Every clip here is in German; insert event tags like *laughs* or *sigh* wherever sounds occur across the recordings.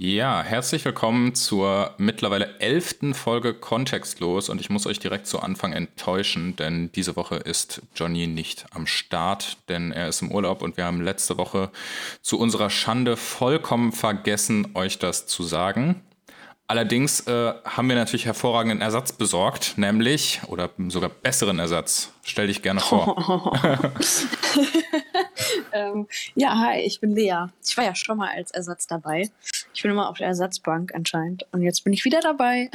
Ja, herzlich willkommen zur mittlerweile elften Folge Kontextlos und ich muss euch direkt zu Anfang enttäuschen, denn diese Woche ist Johnny nicht am Start, denn er ist im Urlaub und wir haben letzte Woche zu unserer Schande vollkommen vergessen, euch das zu sagen. Allerdings äh, haben wir natürlich hervorragenden Ersatz besorgt, nämlich, oder sogar besseren Ersatz. Stell dich gerne vor. *laughs* *laughs* ähm, ja, hi, ich bin Lea. Ich war ja schon mal als Ersatz dabei. Ich bin immer auf der Ersatzbank anscheinend. Und jetzt bin ich wieder dabei.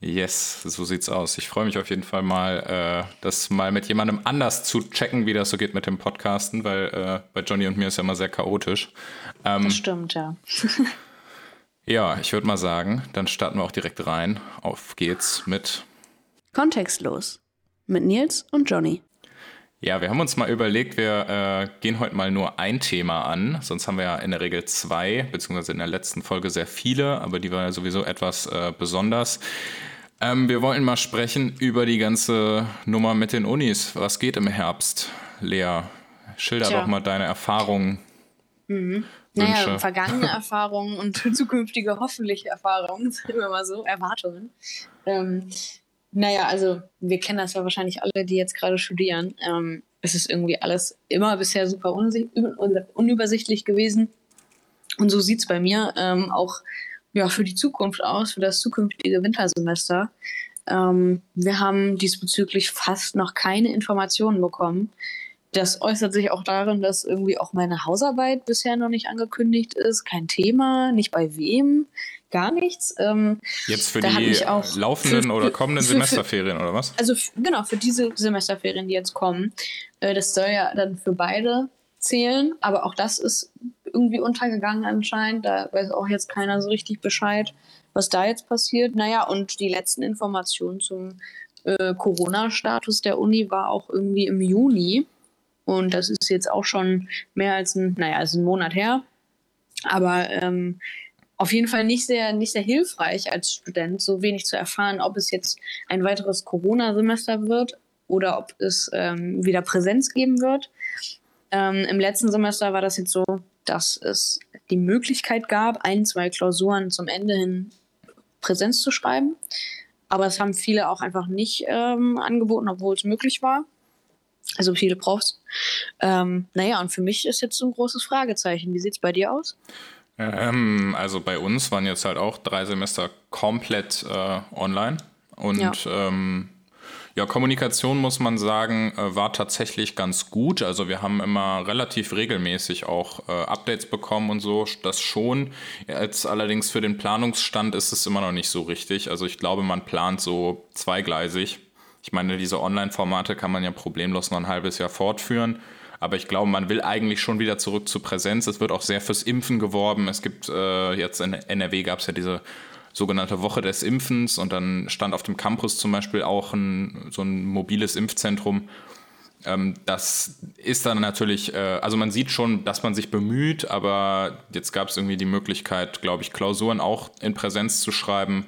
yes, so sieht's aus. Ich freue mich auf jeden Fall mal, äh, das mal mit jemandem anders zu checken, wie das so geht mit dem Podcasten, weil äh, bei Johnny und mir ist ja immer sehr chaotisch. Ähm, das stimmt, ja. *laughs* Ja, ich würde mal sagen, dann starten wir auch direkt rein. Auf geht's mit Kontextlos mit Nils und Johnny. Ja, wir haben uns mal überlegt, wir äh, gehen heute mal nur ein Thema an. Sonst haben wir ja in der Regel zwei, beziehungsweise in der letzten Folge sehr viele, aber die war ja sowieso etwas äh, besonders. Ähm, wir wollten mal sprechen über die ganze Nummer mit den Unis. Was geht im Herbst? Lea, schilder Tja. doch mal deine Erfahrungen. Mhm. Naja, vergangene *laughs* Erfahrungen und zukünftige hoffentlich Erfahrungen, sagen wir mal so, Erwartungen. Ähm, naja, also wir kennen das ja wahrscheinlich alle, die jetzt gerade studieren. Ähm, es ist irgendwie alles immer bisher super unübersichtlich gewesen. Und so sieht es bei mir ähm, auch ja, für die Zukunft aus, für das zukünftige Wintersemester. Ähm, wir haben diesbezüglich fast noch keine Informationen bekommen. Das äußert sich auch darin, dass irgendwie auch meine Hausarbeit bisher noch nicht angekündigt ist. Kein Thema, nicht bei wem, gar nichts. Ähm, Jetzt für die laufenden für, oder kommenden für, Semesterferien oder was? Also genau, für diese Semesterferien, die jetzt kommen. Äh, das soll ja dann für beide zählen, aber auch das ist irgendwie untergegangen anscheinend. Da weiß auch jetzt keiner so richtig Bescheid, was da jetzt passiert. Naja, und die letzten Informationen zum äh, Corona-Status der Uni war auch irgendwie im Juni. Und das ist jetzt auch schon mehr als ein, naja, als ein Monat her. Aber ähm, auf jeden Fall nicht sehr, nicht sehr hilfreich als Student, so wenig zu erfahren, ob es jetzt ein weiteres Corona-Semester wird oder ob es ähm, wieder Präsenz geben wird. Ähm, Im letzten Semester war das jetzt so, dass es die Möglichkeit gab, ein, zwei Klausuren zum Ende hin Präsenz zu schreiben. Aber es haben viele auch einfach nicht ähm, angeboten, obwohl es möglich war. Also viele Profs. Ähm, naja, und für mich ist jetzt so ein großes Fragezeichen. Wie sieht es bei dir aus? Ähm, also bei uns waren jetzt halt auch drei Semester komplett äh, online. Und ja. Ähm, ja, Kommunikation muss man sagen, äh, war tatsächlich ganz gut. Also wir haben immer relativ regelmäßig auch äh, Updates bekommen und so, das schon. Jetzt allerdings für den Planungsstand ist es immer noch nicht so richtig. Also ich glaube, man plant so zweigleisig. Ich meine, diese Online-Formate kann man ja problemlos noch ein halbes Jahr fortführen. Aber ich glaube, man will eigentlich schon wieder zurück zur Präsenz. Es wird auch sehr fürs Impfen geworben. Es gibt äh, jetzt in NRW gab es ja diese sogenannte Woche des Impfens und dann stand auf dem Campus zum Beispiel auch ein, so ein mobiles Impfzentrum. Ähm, das ist dann natürlich, äh, also man sieht schon, dass man sich bemüht, aber jetzt gab es irgendwie die Möglichkeit, glaube ich, Klausuren auch in Präsenz zu schreiben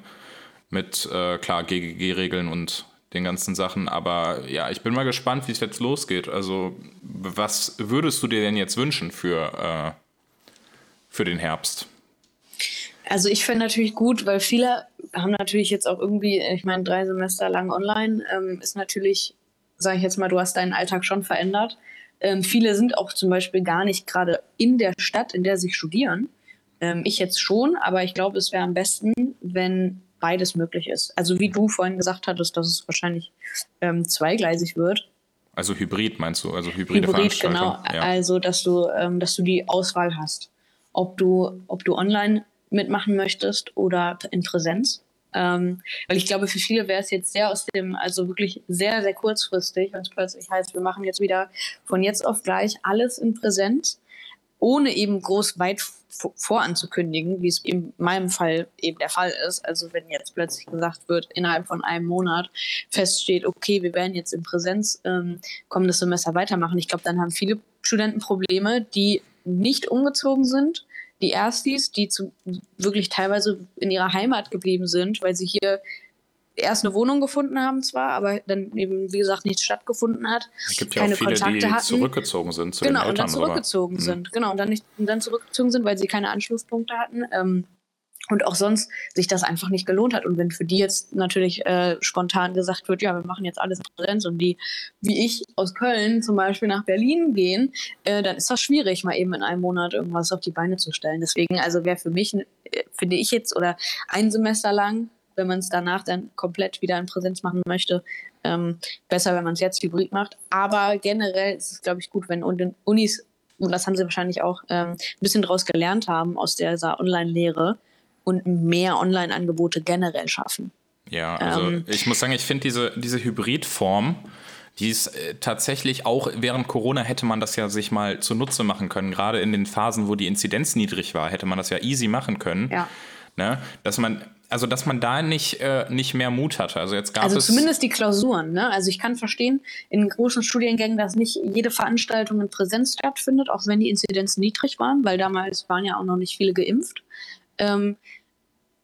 mit, äh, klar, GGG-Regeln und den ganzen Sachen. Aber ja, ich bin mal gespannt, wie es jetzt losgeht. Also, was würdest du dir denn jetzt wünschen für, äh, für den Herbst? Also ich finde natürlich gut, weil viele haben natürlich jetzt auch irgendwie, ich meine, drei Semester lang online, ähm, ist natürlich, sage ich jetzt mal, du hast deinen Alltag schon verändert. Ähm, viele sind auch zum Beispiel gar nicht gerade in der Stadt, in der sie studieren. Ähm, ich jetzt schon, aber ich glaube, es wäre am besten, wenn beides möglich ist. Also wie du vorhin gesagt hattest, dass es wahrscheinlich ähm, zweigleisig wird. Also Hybrid meinst du, also hybride Hybrid, genau. Ja. Also dass du, ähm, dass du die Auswahl hast, ob du, ob du online mitmachen möchtest oder in Präsenz. Ähm, weil ich glaube, für viele wäre es jetzt sehr aus dem, also wirklich sehr, sehr kurzfristig, wenn es plötzlich heißt, wir machen jetzt wieder von jetzt auf gleich alles in Präsenz ohne eben groß weit voranzukündigen, wie es in meinem Fall eben der Fall ist. Also wenn jetzt plötzlich gesagt wird, innerhalb von einem Monat feststeht, okay, wir werden jetzt in Präsenz ähm, kommendes Semester weitermachen. Ich glaube, dann haben viele Studenten Probleme, die nicht umgezogen sind, die Erstis, die zu, wirklich teilweise in ihrer Heimat geblieben sind, weil sie hier erst eine Wohnung gefunden haben zwar, aber dann eben, wie gesagt, nichts stattgefunden hat. Es gibt ja keine auch viele, Kontakte die hatten. zurückgezogen sind zu genau, den Eltern. Genau, und dann zurückgezogen rüber. sind. Genau, und dann, nicht, und dann zurückgezogen sind, weil sie keine Anschlusspunkte hatten. Ähm, und auch sonst sich das einfach nicht gelohnt hat. Und wenn für die jetzt natürlich äh, spontan gesagt wird, ja, wir machen jetzt alles in Präsenz und die, wie ich aus Köln zum Beispiel nach Berlin gehen, äh, dann ist das schwierig, mal eben in einem Monat irgendwas auf die Beine zu stellen. Deswegen, also wäre für mich, äh, finde ich jetzt, oder ein Semester lang wenn man es danach dann komplett wieder in Präsenz machen möchte, ähm, besser, wenn man es jetzt hybrid macht. Aber generell ist es, glaube ich, gut, wenn Unis, und das haben sie wahrscheinlich auch ähm, ein bisschen daraus gelernt haben aus dieser Online-Lehre und mehr Online-Angebote generell schaffen. Ja, also ähm, ich muss sagen, ich finde diese, diese Hybridform, die ist äh, tatsächlich auch während Corona hätte man das ja sich mal zunutze machen können. Gerade in den Phasen, wo die Inzidenz niedrig war, hätte man das ja easy machen können. Ja. Ne? Dass man also dass man da nicht, äh, nicht mehr Mut hatte. Also jetzt gab also es zumindest die Klausuren. Ne? Also ich kann verstehen in großen Studiengängen, dass nicht jede Veranstaltung in Präsenz stattfindet, auch wenn die Inzidenzen niedrig waren, weil damals waren ja auch noch nicht viele geimpft. Ähm,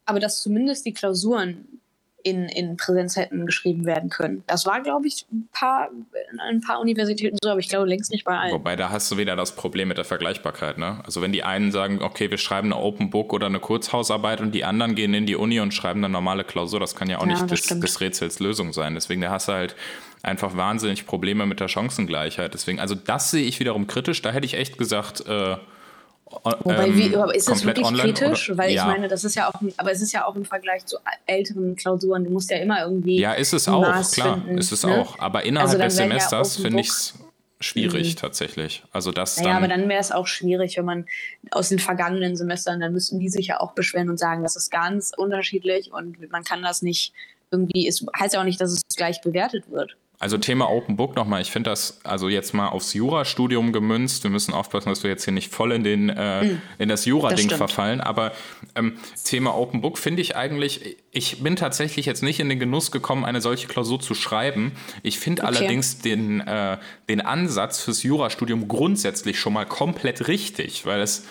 aber dass zumindest die Klausuren in, in Präsenz hätten geschrieben werden können. Das war, glaube ich, ein paar, in ein paar Universitäten so, aber ich glaube längst nicht bei allen. Wobei, da hast du wieder das Problem mit der Vergleichbarkeit. Ne? Also wenn die einen sagen, okay, wir schreiben eine Open Book oder eine Kurzhausarbeit und die anderen gehen in die Uni und schreiben eine normale Klausur, das kann ja auch ja, nicht des, des, Rätsels Lösung sein. Deswegen, da hast du halt einfach wahnsinnig Probleme mit der Chancengleichheit. Deswegen, also das sehe ich wiederum kritisch. Da hätte ich echt gesagt, äh, Wobei, ähm, wie, aber ist es wirklich kritisch? Oder? Weil ja. ich meine, das ist ja auch, aber es ist ja auch im Vergleich zu älteren Klausuren, du musst ja immer irgendwie. Ja, ist es auch, Maß klar, finden, ist es ne? auch. Aber innerhalb also des Semesters ja finde ich es schwierig mhm. tatsächlich. Also das naja, aber dann wäre es auch schwierig, wenn man aus den vergangenen Semestern, dann müssten die sich ja auch beschweren und sagen, das ist ganz unterschiedlich und man kann das nicht irgendwie, es heißt ja auch nicht, dass es gleich bewertet wird. Also Thema Open Book nochmal, ich finde das also jetzt mal aufs Jurastudium gemünzt. Wir müssen aufpassen, dass wir jetzt hier nicht voll in, den, äh, mm, in das Jura-Ding verfallen. Aber ähm, Thema Open Book finde ich eigentlich, ich bin tatsächlich jetzt nicht in den Genuss gekommen, eine solche Klausur zu schreiben. Ich finde okay. allerdings den, äh, den Ansatz fürs Jurastudium grundsätzlich schon mal komplett richtig, weil es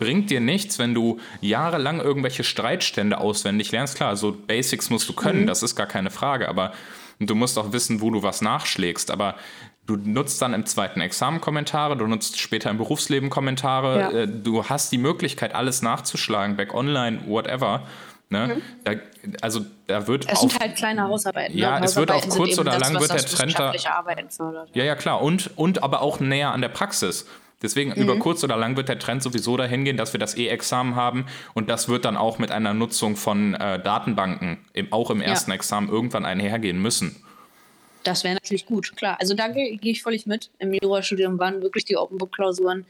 bringt dir nichts, wenn du jahrelang irgendwelche Streitstände auswendig lernst. Klar, so Basics musst du können, mhm. das ist gar keine Frage, aber und du musst auch wissen, wo du was nachschlägst. Aber du nutzt dann im zweiten Examen Kommentare, du nutzt später im Berufsleben Kommentare. Ja. Äh, du hast die Möglichkeit, alles nachzuschlagen, back online, whatever. Ne? Mhm. Da, also da wird es sind halt kleine Hausarbeiten. Ja, ne? es wird auf kurz oder lang wird der Trend da. Ja, ja klar und und aber auch näher an der Praxis. Deswegen mhm. über kurz oder lang wird der Trend sowieso dahin gehen, dass wir das E-Examen haben und das wird dann auch mit einer Nutzung von äh, Datenbanken im, auch im ersten ja. Examen irgendwann einhergehen müssen. Das wäre natürlich gut, klar. Also da gehe geh ich völlig mit. Im Jurastudium waren wirklich die Open Book Klausuren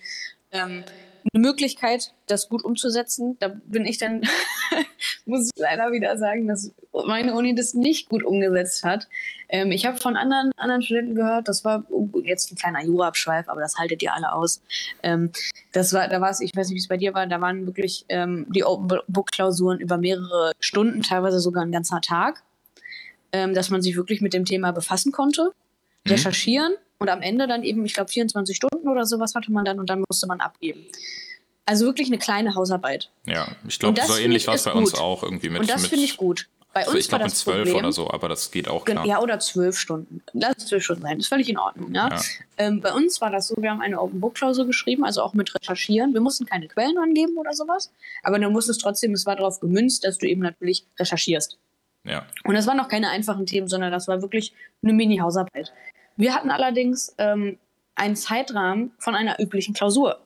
ähm, eine Möglichkeit, das gut umzusetzen. Da bin ich dann, *laughs* muss ich leider wieder sagen, dass meine Uni das nicht gut umgesetzt hat. Ähm, ich habe von anderen, anderen Studenten gehört, das war jetzt ein kleiner Jura-Abschweif, aber das haltet ihr alle aus. Ähm, das war, da war es, ich weiß nicht, wie es bei dir war, da waren wirklich ähm, die Open Book-Klausuren über mehrere Stunden, teilweise sogar ein ganzer Tag, ähm, dass man sich wirklich mit dem Thema befassen konnte, mhm. recherchieren und am Ende dann eben, ich glaube, 24 Stunden oder sowas hatte man dann und dann musste man abgeben. Also wirklich eine kleine Hausarbeit. Ja, ich glaube, so ähnlich war es bei gut. uns auch irgendwie mit. Und das finde ich gut. Bei uns ich glaube, zwölf oder so, aber das geht auch klar. Ja, oder zwölf Stunden. Lass es zwölf Stunden sein, das ist völlig in Ordnung. Ja? ja. Ähm, bei uns war das so, wir haben eine Open Book Klausur geschrieben, also auch mit Recherchieren. Wir mussten keine Quellen angeben oder sowas, aber du musstest trotzdem, es war darauf gemünzt, dass du eben natürlich recherchierst. Ja. Und das waren noch keine einfachen Themen, sondern das war wirklich eine Mini-Hausarbeit. Wir hatten allerdings ähm, einen Zeitrahmen von einer üblichen Klausur.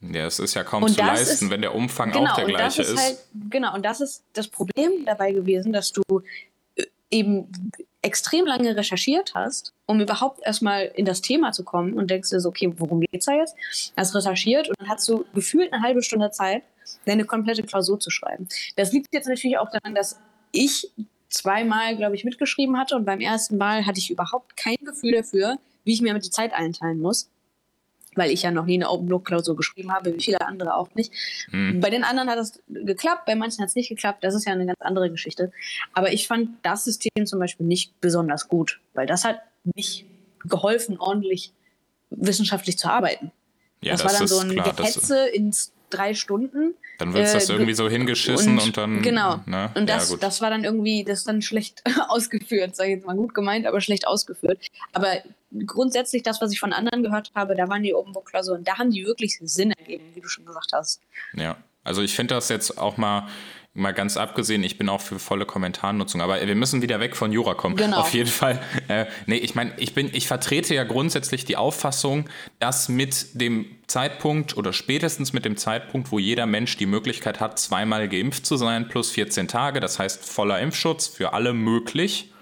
Ja, es ist ja kaum und zu leisten, ist, wenn der Umfang genau, auch der gleiche ist. Halt, genau, und das ist das Problem dabei gewesen, dass du äh, eben extrem lange recherchiert hast, um überhaupt erstmal in das Thema zu kommen und denkst dir so, okay, worum geht's da jetzt? Hast recherchiert und dann hast du gefühlt eine halbe Stunde Zeit, deine komplette Klausur zu schreiben. Das liegt jetzt natürlich auch daran, dass ich zweimal, glaube ich, mitgeschrieben hatte und beim ersten Mal hatte ich überhaupt kein Gefühl dafür, wie ich mir mit die Zeit einteilen muss. Weil ich ja noch nie eine Open Book Klausur geschrieben habe, wie viele andere auch nicht. Mhm. Bei den anderen hat es geklappt, bei manchen hat es nicht geklappt. Das ist ja eine ganz andere Geschichte. Aber ich fand das System zum Beispiel nicht besonders gut, weil das hat nicht geholfen, ordentlich wissenschaftlich zu arbeiten. Ja, das, das war dann so ein klar, Gehetze ins drei Stunden. Dann wird äh, das irgendwie so hingeschissen und, und dann. Genau. Ne? Und das, ja, das war dann irgendwie, das ist dann schlecht *laughs* ausgeführt, sag ich jetzt mal gut gemeint, aber schlecht ausgeführt. Aber grundsätzlich das, was ich von anderen gehört habe, da waren die Open Book Klausuren, da haben die wirklich Sinn ergeben, wie du schon gesagt hast. Ja, also ich finde das jetzt auch mal mal ganz abgesehen, ich bin auch für volle Kommentarnutzung, aber wir müssen wieder weg von Jura kommen. Genau. Auf jeden Fall. Äh, nee, ich meine, ich bin, ich vertrete ja grundsätzlich die Auffassung, dass mit dem Zeitpunkt oder spätestens mit dem Zeitpunkt, wo jeder Mensch die Möglichkeit hat, zweimal geimpft zu sein, plus 14 Tage, das heißt voller Impfschutz für alle möglich,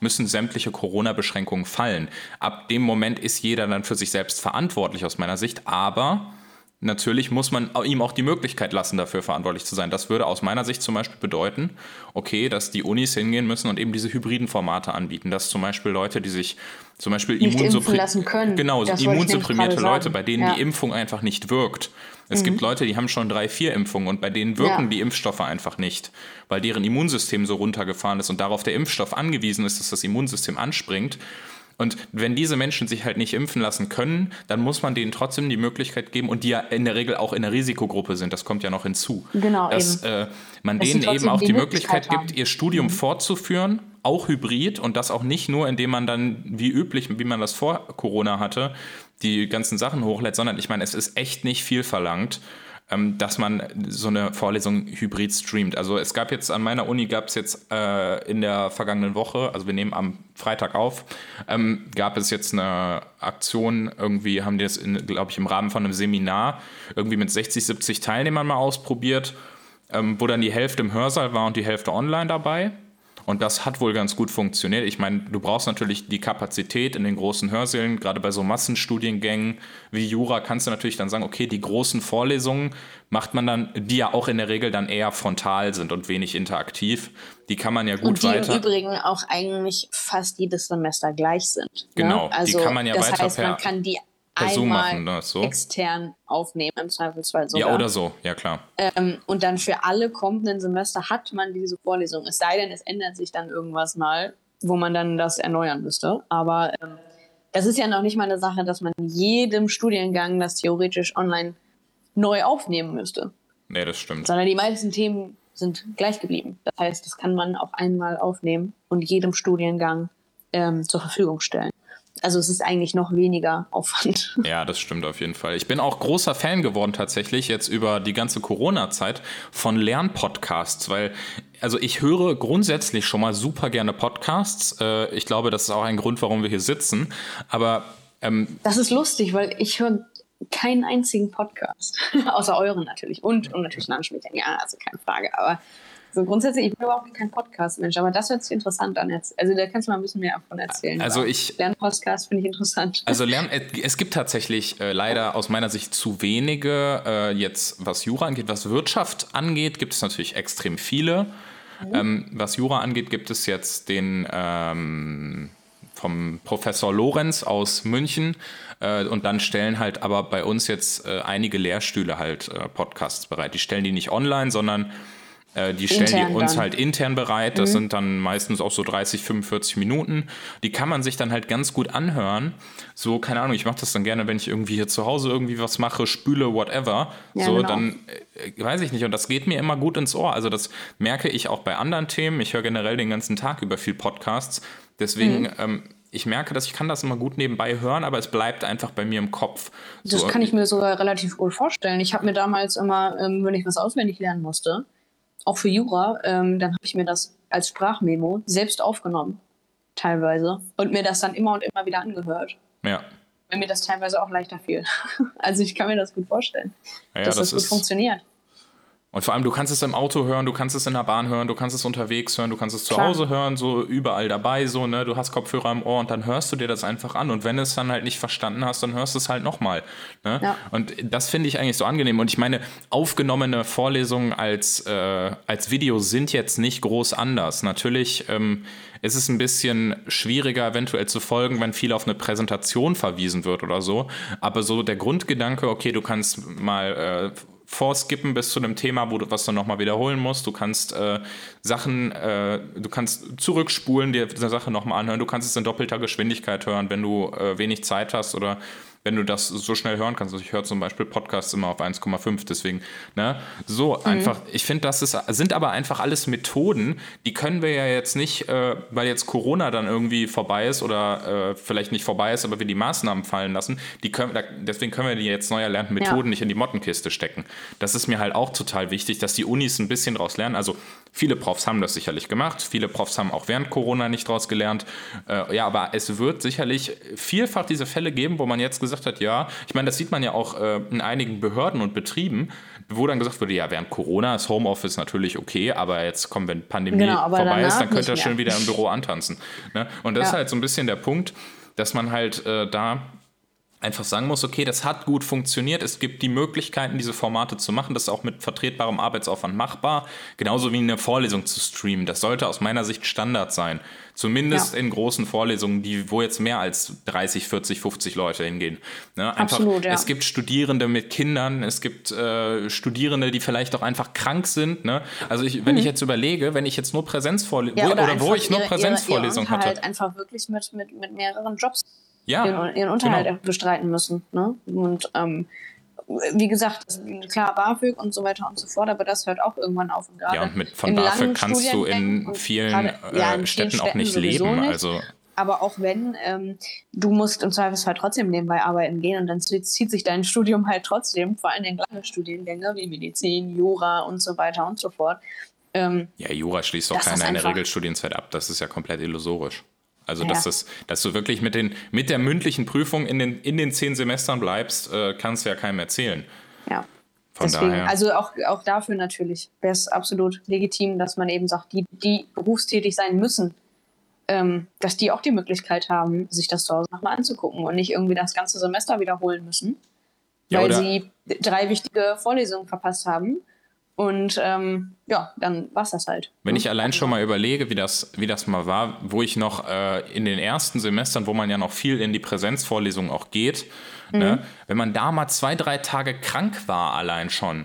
müssen sämtliche Corona-Beschränkungen fallen. Ab dem Moment ist jeder dann für sich selbst verantwortlich aus meiner Sicht, aber Natürlich muss man ihm auch die Möglichkeit lassen, dafür verantwortlich zu sein. Das würde aus meiner Sicht zum Beispiel bedeuten, okay, dass die Unis hingehen müssen und eben diese hybriden Formate anbieten. Dass zum Beispiel Leute, die sich zum Beispiel immunsupprimierte genau, immunsupprimierte Leute, bei denen ja. die Impfung einfach nicht wirkt. Es mhm. gibt Leute, die haben schon drei, vier Impfungen und bei denen wirken ja. die Impfstoffe einfach nicht, weil deren Immunsystem so runtergefahren ist und darauf der Impfstoff angewiesen ist, dass das Immunsystem anspringt. Und wenn diese Menschen sich halt nicht impfen lassen können, dann muss man denen trotzdem die Möglichkeit geben und die ja in der Regel auch in der Risikogruppe sind, das kommt ja noch hinzu, genau, dass äh, man dass denen eben auch die, die Möglichkeit, Möglichkeit gibt, ihr Studium mhm. fortzuführen, auch hybrid und das auch nicht nur, indem man dann wie üblich, wie man das vor Corona hatte, die ganzen Sachen hochlädt, sondern ich meine, es ist echt nicht viel verlangt. Ähm, dass man so eine Vorlesung hybrid streamt. Also es gab jetzt an meiner Uni gab es jetzt äh, in der vergangenen Woche, also wir nehmen am Freitag auf, ähm, gab es jetzt eine Aktion, irgendwie haben die das, glaube ich, im Rahmen von einem Seminar irgendwie mit 60, 70 Teilnehmern mal ausprobiert, ähm, wo dann die Hälfte im Hörsaal war und die Hälfte online dabei. Und das hat wohl ganz gut funktioniert. Ich meine, du brauchst natürlich die Kapazität in den großen Hörsälen, gerade bei so Massenstudiengängen wie Jura kannst du natürlich dann sagen, okay, die großen Vorlesungen macht man dann, die ja auch in der Regel dann eher frontal sind und wenig interaktiv. Die kann man ja gut und die weiter. Im Übrigen auch eigentlich fast jedes Semester gleich sind. Ne? Genau, also, die kann man ja das weiter heißt, per, man kann die per Zoom machen, ne? so. extern aufnehmen, im Zweifelsfall sogar. Ja, oder so, ja klar. Ähm, und dann für alle kommenden Semester hat man diese Vorlesung. Es sei denn, es ändert sich dann irgendwas mal, wo man dann das erneuern müsste. Aber ähm, das ist ja noch nicht mal eine Sache, dass man jedem Studiengang das theoretisch online neu aufnehmen müsste. Nee, das stimmt. Sondern die meisten Themen sind gleich geblieben. Das heißt, das kann man auch einmal aufnehmen und jedem Studiengang ähm, zur Verfügung stellen. Also es ist eigentlich noch weniger Aufwand. *laughs* Ja, das stimmt auf jeden Fall. Ich bin auch großer Fan geworden tatsächlich jetzt über die ganze Corona-Zeit von Lernpodcasts, weil also ich höre grundsätzlich schon mal super gerne Podcasts. Äh, ich glaube, das ist auch ein Grund, warum wir hier sitzen. Aber ähm, das ist lustig, weil ich höre keinen einzigen Podcast, *laughs* außer euren natürlich und, und natürlich Landschmieden. Ja, also keine Frage. Aber so grundsätzlich, ich bin überhaupt kein Podcast-Mensch, aber das hört sich interessant an jetzt. Also da kannst du mal ein bisschen mehr davon erzählen. Also ich Lernpodcast finde ich interessant. Also Lern, es gibt tatsächlich äh, leider aus meiner Sicht zu wenige äh, jetzt, was Jura angeht, was Wirtschaft angeht, gibt es natürlich extrem viele. Mhm. Ähm, was Jura angeht, gibt es jetzt den ähm, vom Professor Lorenz aus München. Äh, und dann stellen halt aber bei uns jetzt äh, einige Lehrstühle halt äh, Podcasts bereit. Die stellen die nicht online, sondern äh, die stellen intern die uns dann. halt intern bereit. Das mhm. sind dann meistens auch so 30, 45 Minuten. Die kann man sich dann halt ganz gut anhören. So, keine Ahnung, ich mache das dann gerne, wenn ich irgendwie hier zu Hause irgendwie was mache, spüle, whatever. Ja, so, genau. dann äh, weiß ich nicht. Und das geht mir immer gut ins Ohr. Also, das merke ich auch bei anderen Themen. Ich höre generell den ganzen Tag über viel Podcasts. Deswegen, mhm. ähm, ich merke, dass ich kann das immer gut nebenbei hören, aber es bleibt einfach bei mir im Kopf. Das kann ich mir sogar relativ gut vorstellen. Ich habe mir damals immer, ähm, wenn ich was auswendig lernen musste, auch für Jura, ähm, dann habe ich mir das als Sprachmemo selbst aufgenommen, teilweise, und mir das dann immer und immer wieder angehört. Ja. Weil mir das teilweise auch leichter fiel. *laughs* also ich kann mir das gut vorstellen, ja, dass das, das gut funktioniert. Und vor allem, du kannst es im Auto hören, du kannst es in der Bahn hören, du kannst es unterwegs hören, du kannst es zu Klar. Hause hören, so überall dabei, so, ne? Du hast Kopfhörer im Ohr und dann hörst du dir das einfach an. Und wenn du es dann halt nicht verstanden hast, dann hörst du es halt nochmal. Ne? Ja. Und das finde ich eigentlich so angenehm. Und ich meine, aufgenommene Vorlesungen als, äh, als Video sind jetzt nicht groß anders. Natürlich ähm, ist es ein bisschen schwieriger, eventuell zu folgen, wenn viel auf eine Präsentation verwiesen wird oder so. Aber so der Grundgedanke, okay, du kannst mal. Äh, vorskippen bis zu einem Thema, wo du was du nochmal wiederholen musst. Du kannst äh, Sachen, äh, du kannst zurückspulen, dir eine Sache nochmal anhören. Du kannst es in doppelter Geschwindigkeit hören, wenn du äh, wenig Zeit hast oder wenn du das so schnell hören kannst. Also ich höre zum Beispiel Podcasts immer auf 1,5, deswegen, ne, so mhm. einfach, ich finde, das ist, sind aber einfach alles Methoden, die können wir ja jetzt nicht, äh, weil jetzt Corona dann irgendwie vorbei ist oder äh, vielleicht nicht vorbei ist, aber wir die Maßnahmen fallen lassen, die können, deswegen können wir die jetzt neu erlernten Methoden ja. nicht in die Mottenkiste stecken. Das ist mir halt auch total wichtig, dass die Unis ein bisschen daraus lernen. Also viele Profs haben das sicherlich gemacht, viele Profs haben auch während Corona nicht daraus gelernt. Äh, ja, aber es wird sicherlich vielfach diese Fälle geben, wo man jetzt gesagt hat, ja, ich meine, das sieht man ja auch äh, in einigen Behörden und Betrieben, wo dann gesagt wurde, ja, während Corona ist Homeoffice natürlich okay, aber jetzt kommen, wenn Pandemie genau, vorbei ist, dann könnt ihr schön wieder im Büro antanzen. Ne? Und das ja. ist halt so ein bisschen der Punkt, dass man halt äh, da einfach sagen muss, okay, das hat gut funktioniert, es gibt die Möglichkeiten, diese Formate zu machen, das ist auch mit vertretbarem Arbeitsaufwand machbar, genauso wie eine Vorlesung zu streamen. Das sollte aus meiner Sicht Standard sein. Zumindest ja. in großen Vorlesungen, die, wo jetzt mehr als 30, 40, 50 Leute hingehen. Ne? Einfach, Absolut, ja. Es gibt Studierende mit Kindern, es gibt äh, Studierende, die vielleicht auch einfach krank sind. Ne? Also ich, wenn mhm. ich jetzt überlege, wenn ich jetzt nur Präsenzvorlesungen, ja, oder, oder wo ich nur Präsenzvorlesungen hatte. halt einfach wirklich mit, mit, mit mehreren Jobs ja, ihren, ihren Unterhalt genau. bestreiten müssen. Ne? Und ähm, wie gesagt, klar, BAföG und so weiter und so fort, aber das hört auch irgendwann auf. Und ja, und mit, von BAföG kannst du in vielen, grade, ja, in äh, Städten, Städten, auch nicht leben. Nicht. Also aber auch wenn, ähm, du musst im Zweifelsfall trotzdem nebenbei arbeiten gehen und dann zieht sich dein *laughs* Studium halt trotzdem, vor allem in lange Studiengänge wie Medizin, Jura und so weiter und so fort. Ähm, ja, Jura schließt doch keiner eine Regelstudienzeit ab, das ist ja komplett illusorisch. Also, ja. dass, das, dass du wirklich mit, den, mit der mündlichen Prüfung in den, in den zehn Semestern bleibst, äh, kannst du ja keinem erzählen. Ja. Von Deswegen, daher. also auch, auch dafür natürlich wäre es absolut legitim, dass man eben sagt, die, die berufstätig sein müssen, ähm, dass die auch die Möglichkeit haben, sich das zu Hause nochmal anzugucken und nicht irgendwie das ganze Semester wiederholen müssen, ja, weil sie drei wichtige Vorlesungen verpasst haben und ähm, ja, dann war es das halt. Wenn ich allein schon mal überlege, wie das, wie das mal war, wo ich noch äh, in den ersten Semestern, wo man ja noch viel in die Präsenzvorlesungen auch geht, ne, mhm. ne, wenn man da mal zwei, drei Tage krank war allein schon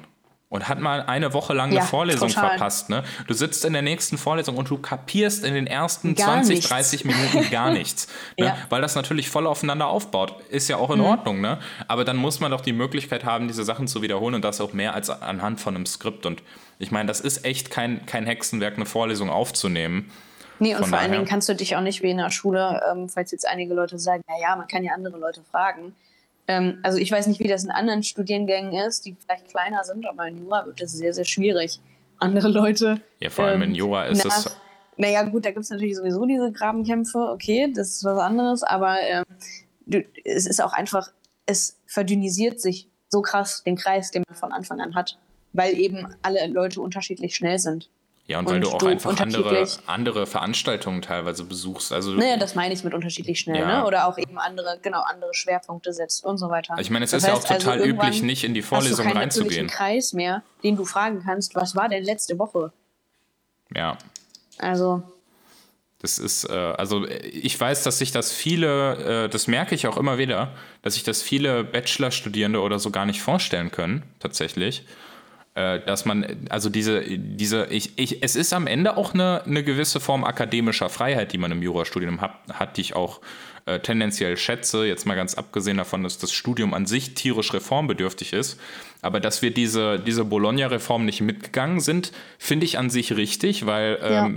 und hat mal eine Woche lang eine ja, Vorlesung total. verpasst. Ne? Du sitzt in der nächsten Vorlesung und du kapierst in den ersten gar 20, nichts. 30 Minuten *laughs* gar nichts. Ne? Ja. Weil das natürlich voll aufeinander aufbaut. Ist ja auch in mhm. Ordnung. Ne? Aber dann muss man doch die Möglichkeit haben, diese Sachen zu wiederholen und das auch mehr als anhand von einem Skript. Und ich meine, das ist echt kein, kein Hexenwerk, eine Vorlesung aufzunehmen. Nee, und Von vor allen Dingen kannst du dich auch nicht wie in der Schule, ähm, falls jetzt einige Leute sagen, naja, man kann ja andere Leute fragen ähm, also ich weiß nicht, wie das in anderen Studiengängen ist, die vielleicht kleiner sind, aber in Jura wird es sehr, sehr schwierig. Andere Leute. Ja, vor allem ähm, in Jura ist nach, es. Naja, gut, da gibt es natürlich sowieso diese Grabenkämpfe, okay, das ist was anderes, aber ähm, du, es ist auch einfach, es verdünnisiert sich so krass den Kreis, den man von Anfang an hat, weil eben alle Leute unterschiedlich schnell sind. Ja, und, und weil du auch du einfach andere, andere Veranstaltungen teilweise besuchst. Also, naja, das meine ich mit unterschiedlich schnell, ja. ne? Oder auch eben andere, genau, andere Schwerpunkte setzt und so weiter. Ich meine, es das ist ja auch total also üblich, nicht in die Vorlesung hast du reinzugehen. Kreis mehr, den du fragen kannst, was war denn letzte Woche? Ja. Also. Das ist, äh, also ich weiß, dass sich das viele, äh, das merke ich auch immer wieder, dass sich das viele Bachelorstudierende oder so gar nicht vorstellen können, tatsächlich. Äh, dass man, also diese, diese, ich, ich, es ist am Ende auch eine, eine gewisse Form akademischer Freiheit, die man im Jurastudium hat, hat die ich auch äh, tendenziell schätze, jetzt mal ganz abgesehen davon, dass das Studium an sich tierisch reformbedürftig ist. Aber dass wir diese, diese Bologna-Reform nicht mitgegangen sind, finde ich an sich richtig, weil ja.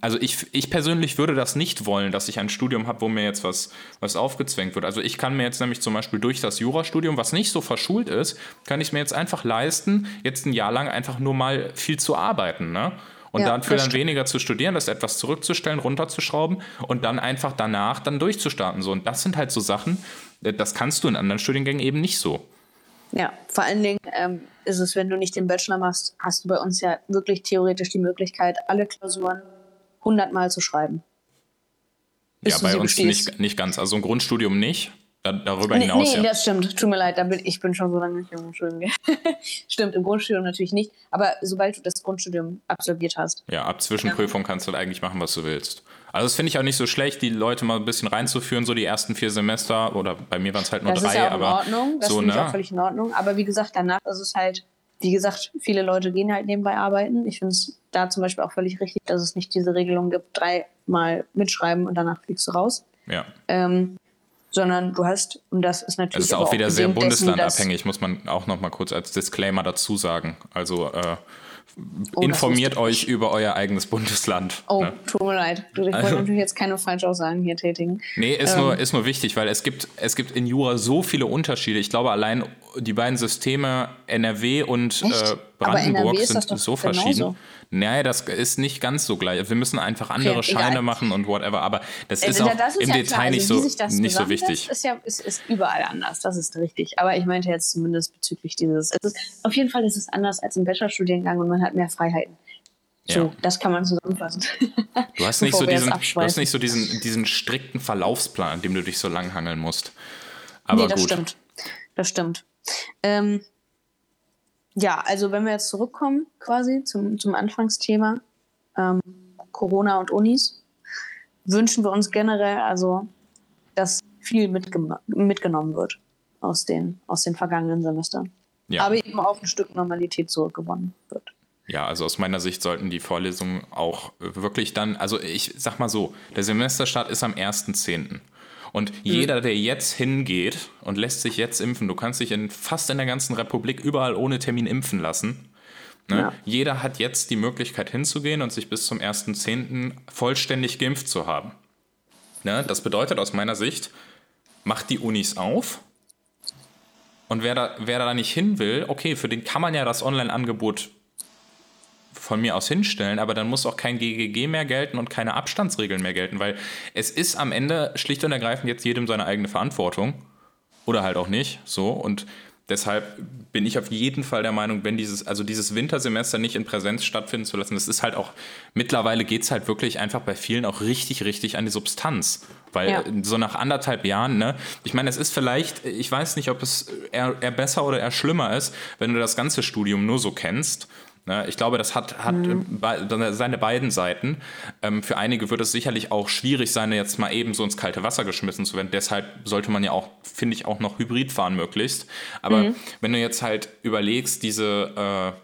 Also ich, ich persönlich würde das nicht wollen, dass ich ein Studium habe, wo mir jetzt was, was aufgezwängt wird. Also ich kann mir jetzt nämlich zum Beispiel durch das Jurastudium, was nicht so verschult ist, kann ich mir jetzt einfach leisten, jetzt ein Jahr lang einfach nur mal viel zu arbeiten. Ne? Und ja, dafür dann weniger zu studieren, das etwas zurückzustellen, runterzuschrauben und dann einfach danach dann durchzustarten. So. Und das sind halt so Sachen, äh, das kannst du in anderen Studiengängen eben nicht so. Ja, vor allen Dingen ähm, ist es, wenn du nicht den Bachelor machst, hast du bei uns ja wirklich theoretisch die Möglichkeit, alle Klausuren hundertmal zu schreiben. Ja, bei uns nicht, nicht ganz. Also ein Grundstudium nicht. Da, darüber hinaus. Nee, nee ja. das stimmt. Tut mir leid, da bin, ich bin schon so lange nicht im Grundstudium. *laughs* stimmt, im Grundstudium natürlich nicht. Aber sobald du das Grundstudium absolviert hast. Ja, ab Zwischenprüfung ja. kannst du eigentlich machen, was du willst. Also das finde ich auch nicht so schlecht, die Leute mal ein bisschen reinzuführen, so die ersten vier Semester. Oder bei mir waren es halt nur das drei. Das ist ja auch in Ordnung. Das so, finde ne? ich auch völlig in Ordnung. Aber wie gesagt, danach ist es halt wie gesagt, viele Leute gehen halt nebenbei arbeiten. Ich finde es da zum Beispiel auch völlig richtig, dass es nicht diese Regelung gibt, dreimal mitschreiben und danach fliegst du raus. Ja. Ähm, sondern du hast, und das ist natürlich. Es ist auch wieder sehr bundeslandabhängig, muss man auch noch mal kurz als Disclaimer dazu sagen. Also äh, Oh, Informiert euch über euer eigenes Bundesland. Oh, ne? tut mir leid. Ich wollte also, natürlich jetzt keine Falschaussagen hier tätigen. Nee, ist, ähm. nur, ist nur wichtig, weil es gibt, es gibt in Jura so viele Unterschiede. Ich glaube, allein die beiden Systeme NRW und äh, Brandenburg sind so verschieden. Genauso. Naja, das ist nicht ganz so gleich. Wir müssen einfach andere okay, Scheine egal. machen und whatever. Aber das äh, ist auch das ist im ja Detail nicht, also, so, nicht so wichtig. Ist ja ist, ist überall anders. Das ist richtig. Aber ich meinte jetzt zumindest bezüglich dieses. Ist, auf jeden Fall ist es anders als im Bachelorstudiengang und man hat mehr Freiheiten. So, ja. das kann man zusammenfassen. *laughs* Du hast nicht so diesen, du hast nicht so diesen, diesen strikten Verlaufsplan, an dem du dich so lang hangeln musst. Aber nee, das gut. stimmt. Das stimmt. Ähm, ja, also wenn wir jetzt zurückkommen quasi zum, zum Anfangsthema ähm, Corona und Unis, wünschen wir uns generell also, dass viel mitge mitgenommen wird aus den, aus den vergangenen Semestern. Ja. Aber eben auch ein Stück Normalität zurückgewonnen wird. Ja, also aus meiner Sicht sollten die Vorlesungen auch wirklich dann, also ich sag mal so, der Semesterstart ist am 1.10. Und mhm. jeder, der jetzt hingeht und lässt sich jetzt impfen, du kannst dich in fast in der ganzen Republik überall ohne Termin impfen lassen. Ne? Ja. Jeder hat jetzt die Möglichkeit hinzugehen und sich bis zum 1.10. vollständig geimpft zu haben. Ne? Das bedeutet aus meiner Sicht, macht die Unis auf. Und wer da, wer da nicht hin will, okay, für den kann man ja das Online-Angebot von mir aus hinstellen, aber dann muss auch kein GGG mehr gelten und keine Abstandsregeln mehr gelten, weil es ist am Ende schlicht und ergreifend jetzt jedem seine eigene Verantwortung oder halt auch nicht, so und deshalb bin ich auf jeden Fall der Meinung, wenn dieses, also dieses Wintersemester nicht in Präsenz stattfinden zu lassen, das ist halt auch, mittlerweile geht es halt wirklich einfach bei vielen auch richtig, richtig an die Substanz. Weil ja. so nach anderthalb Jahren, ne, ich meine, es ist vielleicht, ich weiß nicht, ob es eher, eher besser oder eher schlimmer ist, wenn du das ganze Studium nur so kennst? Ich glaube, das hat, hat mhm. seine beiden Seiten. Ähm, für einige wird es sicherlich auch schwierig sein, jetzt mal eben so ins kalte Wasser geschmissen zu werden. Deshalb sollte man ja auch, finde ich, auch noch Hybrid fahren möglichst. Aber mhm. wenn du jetzt halt überlegst, diese... Äh,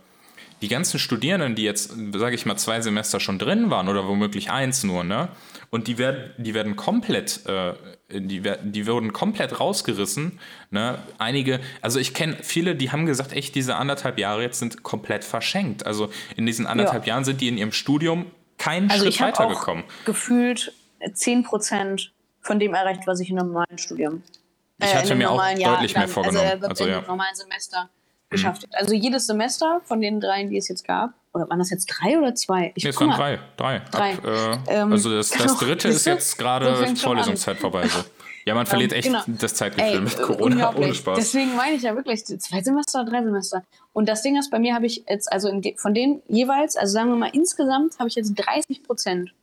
die ganzen Studierenden, die jetzt, sage ich mal, zwei Semester schon drin waren oder womöglich eins nur, ne? Und die werden, die werden komplett, äh, die, die wurden komplett rausgerissen. Ne? Einige, also ich kenne viele, die haben gesagt, echt, diese anderthalb Jahre jetzt sind komplett verschenkt. Also in diesen anderthalb ja. Jahren sind die in ihrem Studium keinen also Schritt weitergekommen. Auch gefühlt 10 Prozent von dem erreicht, was ich in einem normalen Studium. Ich hatte äh, mir auch Jahr deutlich dann, mehr vorgenommen. Also, also ja. im normalen Semester mhm. geschafft. Mhm. Also jedes Semester von den dreien, die es jetzt gab, oder waren das jetzt drei oder zwei? Ich nee, es waren drei. Drei. drei. Ab, äh, ähm, also das, das dritte ist jetzt gerade Vorlesungszeit vorbei. So. Ja, man verliert echt genau. das Zeitgefühl mit Corona ohne Spaß. Deswegen meine ich ja wirklich zwei Semester, drei Semester. Und das Ding ist, bei mir habe ich jetzt, also de, von denen jeweils, also sagen wir mal insgesamt, habe ich jetzt 30 Prozent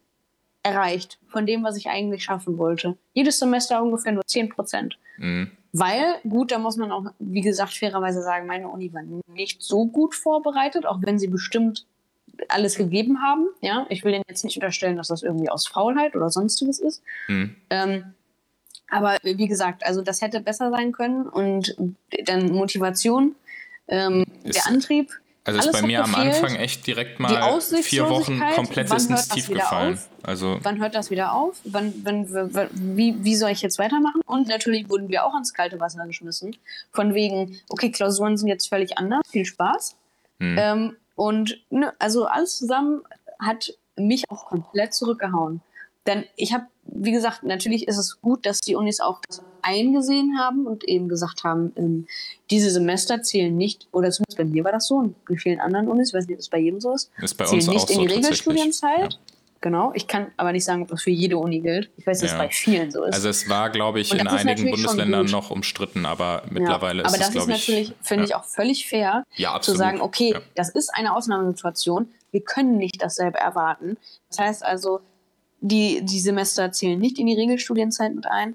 erreicht von dem, was ich eigentlich schaffen wollte. Jedes Semester ungefähr nur 10 Prozent. Mhm. Weil, gut, da muss man auch, wie gesagt, fairerweise sagen, meine Uni war nicht so gut vorbereitet, auch wenn sie bestimmt alles gegeben haben. Ja, ich will denen jetzt nicht unterstellen, dass das irgendwie aus Faulheit oder sonstiges ist. Mhm. Ähm, aber wie gesagt, also das hätte besser sein können und dann Motivation, ähm, der Antrieb, also ist bei mir am Anfang echt direkt mal vier Wochen komplett ins Tief gefallen. Auf? Also wann hört das wieder auf? Wann, wann, wie, wie soll ich jetzt weitermachen? Und natürlich wurden wir auch ins kalte Wasser geschmissen. Von wegen, okay, Klausuren sind jetzt völlig anders, viel Spaß. Hm. Ähm, und ne, also alles zusammen hat mich auch komplett zurückgehauen. Denn ich habe, wie gesagt, natürlich ist es gut, dass die Unis auch das eingesehen haben und eben gesagt haben, ähm, diese Semester zählen nicht, oder zumindest bei mir war das so und in vielen anderen Unis, ich weiß nicht, ob es bei jedem so ist, ist bei zählen nicht in die so Regelstudienzeit. Ja. Genau, ich kann aber nicht sagen, ob das für jede Uni gilt. Ich weiß, dass ja. es bei vielen so ist. Also es war, glaube ich, in einigen Bundesländern noch umstritten, aber mittlerweile ja, ist es, glaube ich... Aber das ist natürlich, finde ich, auch völlig fair, zu sagen, okay, das ist eine Ausnahmesituation, wir können nicht dasselbe erwarten. Das heißt also, die, die Semester zählen nicht in die Regelstudienzeit mit ein.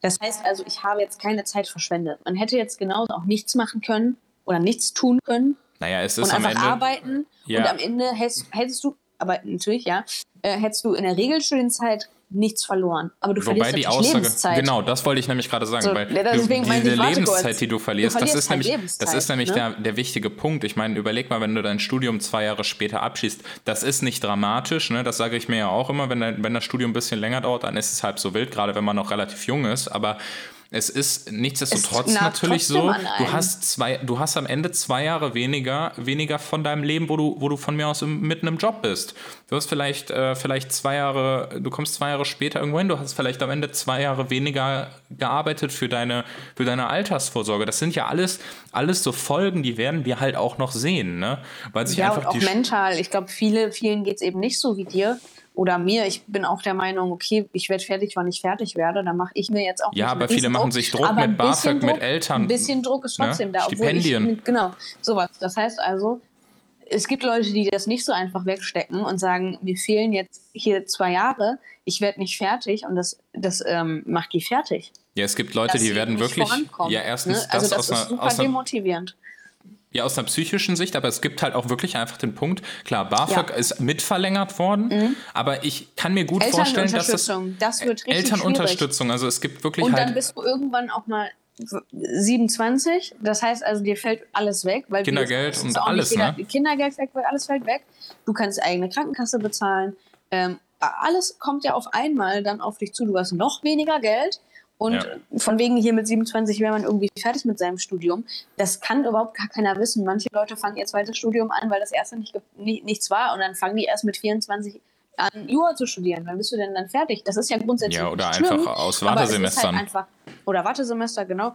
Das heißt also, ich habe jetzt keine Zeit verschwendet. Man hätte jetzt genauso auch nichts machen können oder nichts tun können. Naja, es ist und einfach Ende, arbeiten ja. und am Ende hättest, hättest, du, aber natürlich, ja, äh, hättest du in der Regelstudienzeit nichts verloren. Aber du Wobei verlierst die Aussage, Lebenszeit. genau, das wollte ich nämlich gerade sagen, So, weil ja, du, diese Lebenszeit, kurz. die du verlierst, Du das verlierst ist halt nämlich, das ist nämlich ne? der, der wichtige Punkt. Ich meine, überleg mal, wenn du dein Studium zwei Jahre später abschließt, das ist nicht dramatisch, ne? das sage ich mir ja auch immer, wenn, wenn das Studium ein bisschen länger dauert, dann ist es halb so wild, gerade wenn man noch relativ jung ist, aber es ist nichtsdestotrotz Es natürlich so, du einem. hast zwei, du hast am Ende zwei Jahre weniger, weniger von deinem Leben, wo du, wo du von mir aus im, mitten im Job bist. Du hast vielleicht, äh, vielleicht zwei Jahre, du kommst zwei Jahre später irgendwo hin, du hast vielleicht am Ende zwei Jahre weniger gearbeitet für deine, für deine Altersvorsorge. Das sind ja alles, alles so Folgen, die werden wir halt auch noch sehen, ne? Weil sich Ja, und einfach auch die mental. Ich glaube, viele, vielen geht es eben nicht so wie dir oder mir. Ich bin auch der Meinung, okay, ich werde fertig, wann ich fertig werde. Dann mache ich mir jetzt auch Ja, aber viele machen sich Druck mit BAföG, mit Eltern, Ein bisschen Druck ist ne? trotzdem da. obwohl Stipendien. Ich, genau, sowas. Das heißt also, es gibt Leute, die das nicht so einfach wegstecken und sagen, mir fehlen jetzt hier zwei Jahre, ich werde nicht fertig und das, das ähm, macht die fertig. ja, es gibt Leute, die werden wirklich, ja, erstens ne? Also das, das ist einer, super aus, einer, demotivierend. Ja, aus einer psychischen Sicht, aber es gibt halt auch wirklich einfach den Punkt, klar, BAföG Ja. ist mitverlängert worden, aber ich kann mir gut vorstellen, dass es Elternunterstützung, das wird richtig schwierig. Elternunterstützung, also es gibt wirklich Und dann halt bist du irgendwann auch mal 27. Das heißt also, dir fällt alles weg. Weil Kindergeld es und alles, nicht ne? Kindergeld fällt, weg, alles fällt weg. Du kannst eigene Krankenkasse bezahlen. Ähm, alles kommt ja auf einmal dann auf dich zu. Du hast noch weniger Geld. Und Ja. von wegen hier mit 27 wäre man irgendwie fertig mit seinem Studium. Das kann überhaupt gar keiner wissen. Manche Leute fangen ihr zweites Studium an, weil das erste nicht, ge- ni- nichts war. Und dann fangen die erst mit 24 an, Jura zu studieren. Wann bist du denn dann fertig? Das ist ja grundsätzlich Ja, oder nicht schlimm, einfach aus ist Wartesemestern. Halt einfach, oder Wartesemester, genau.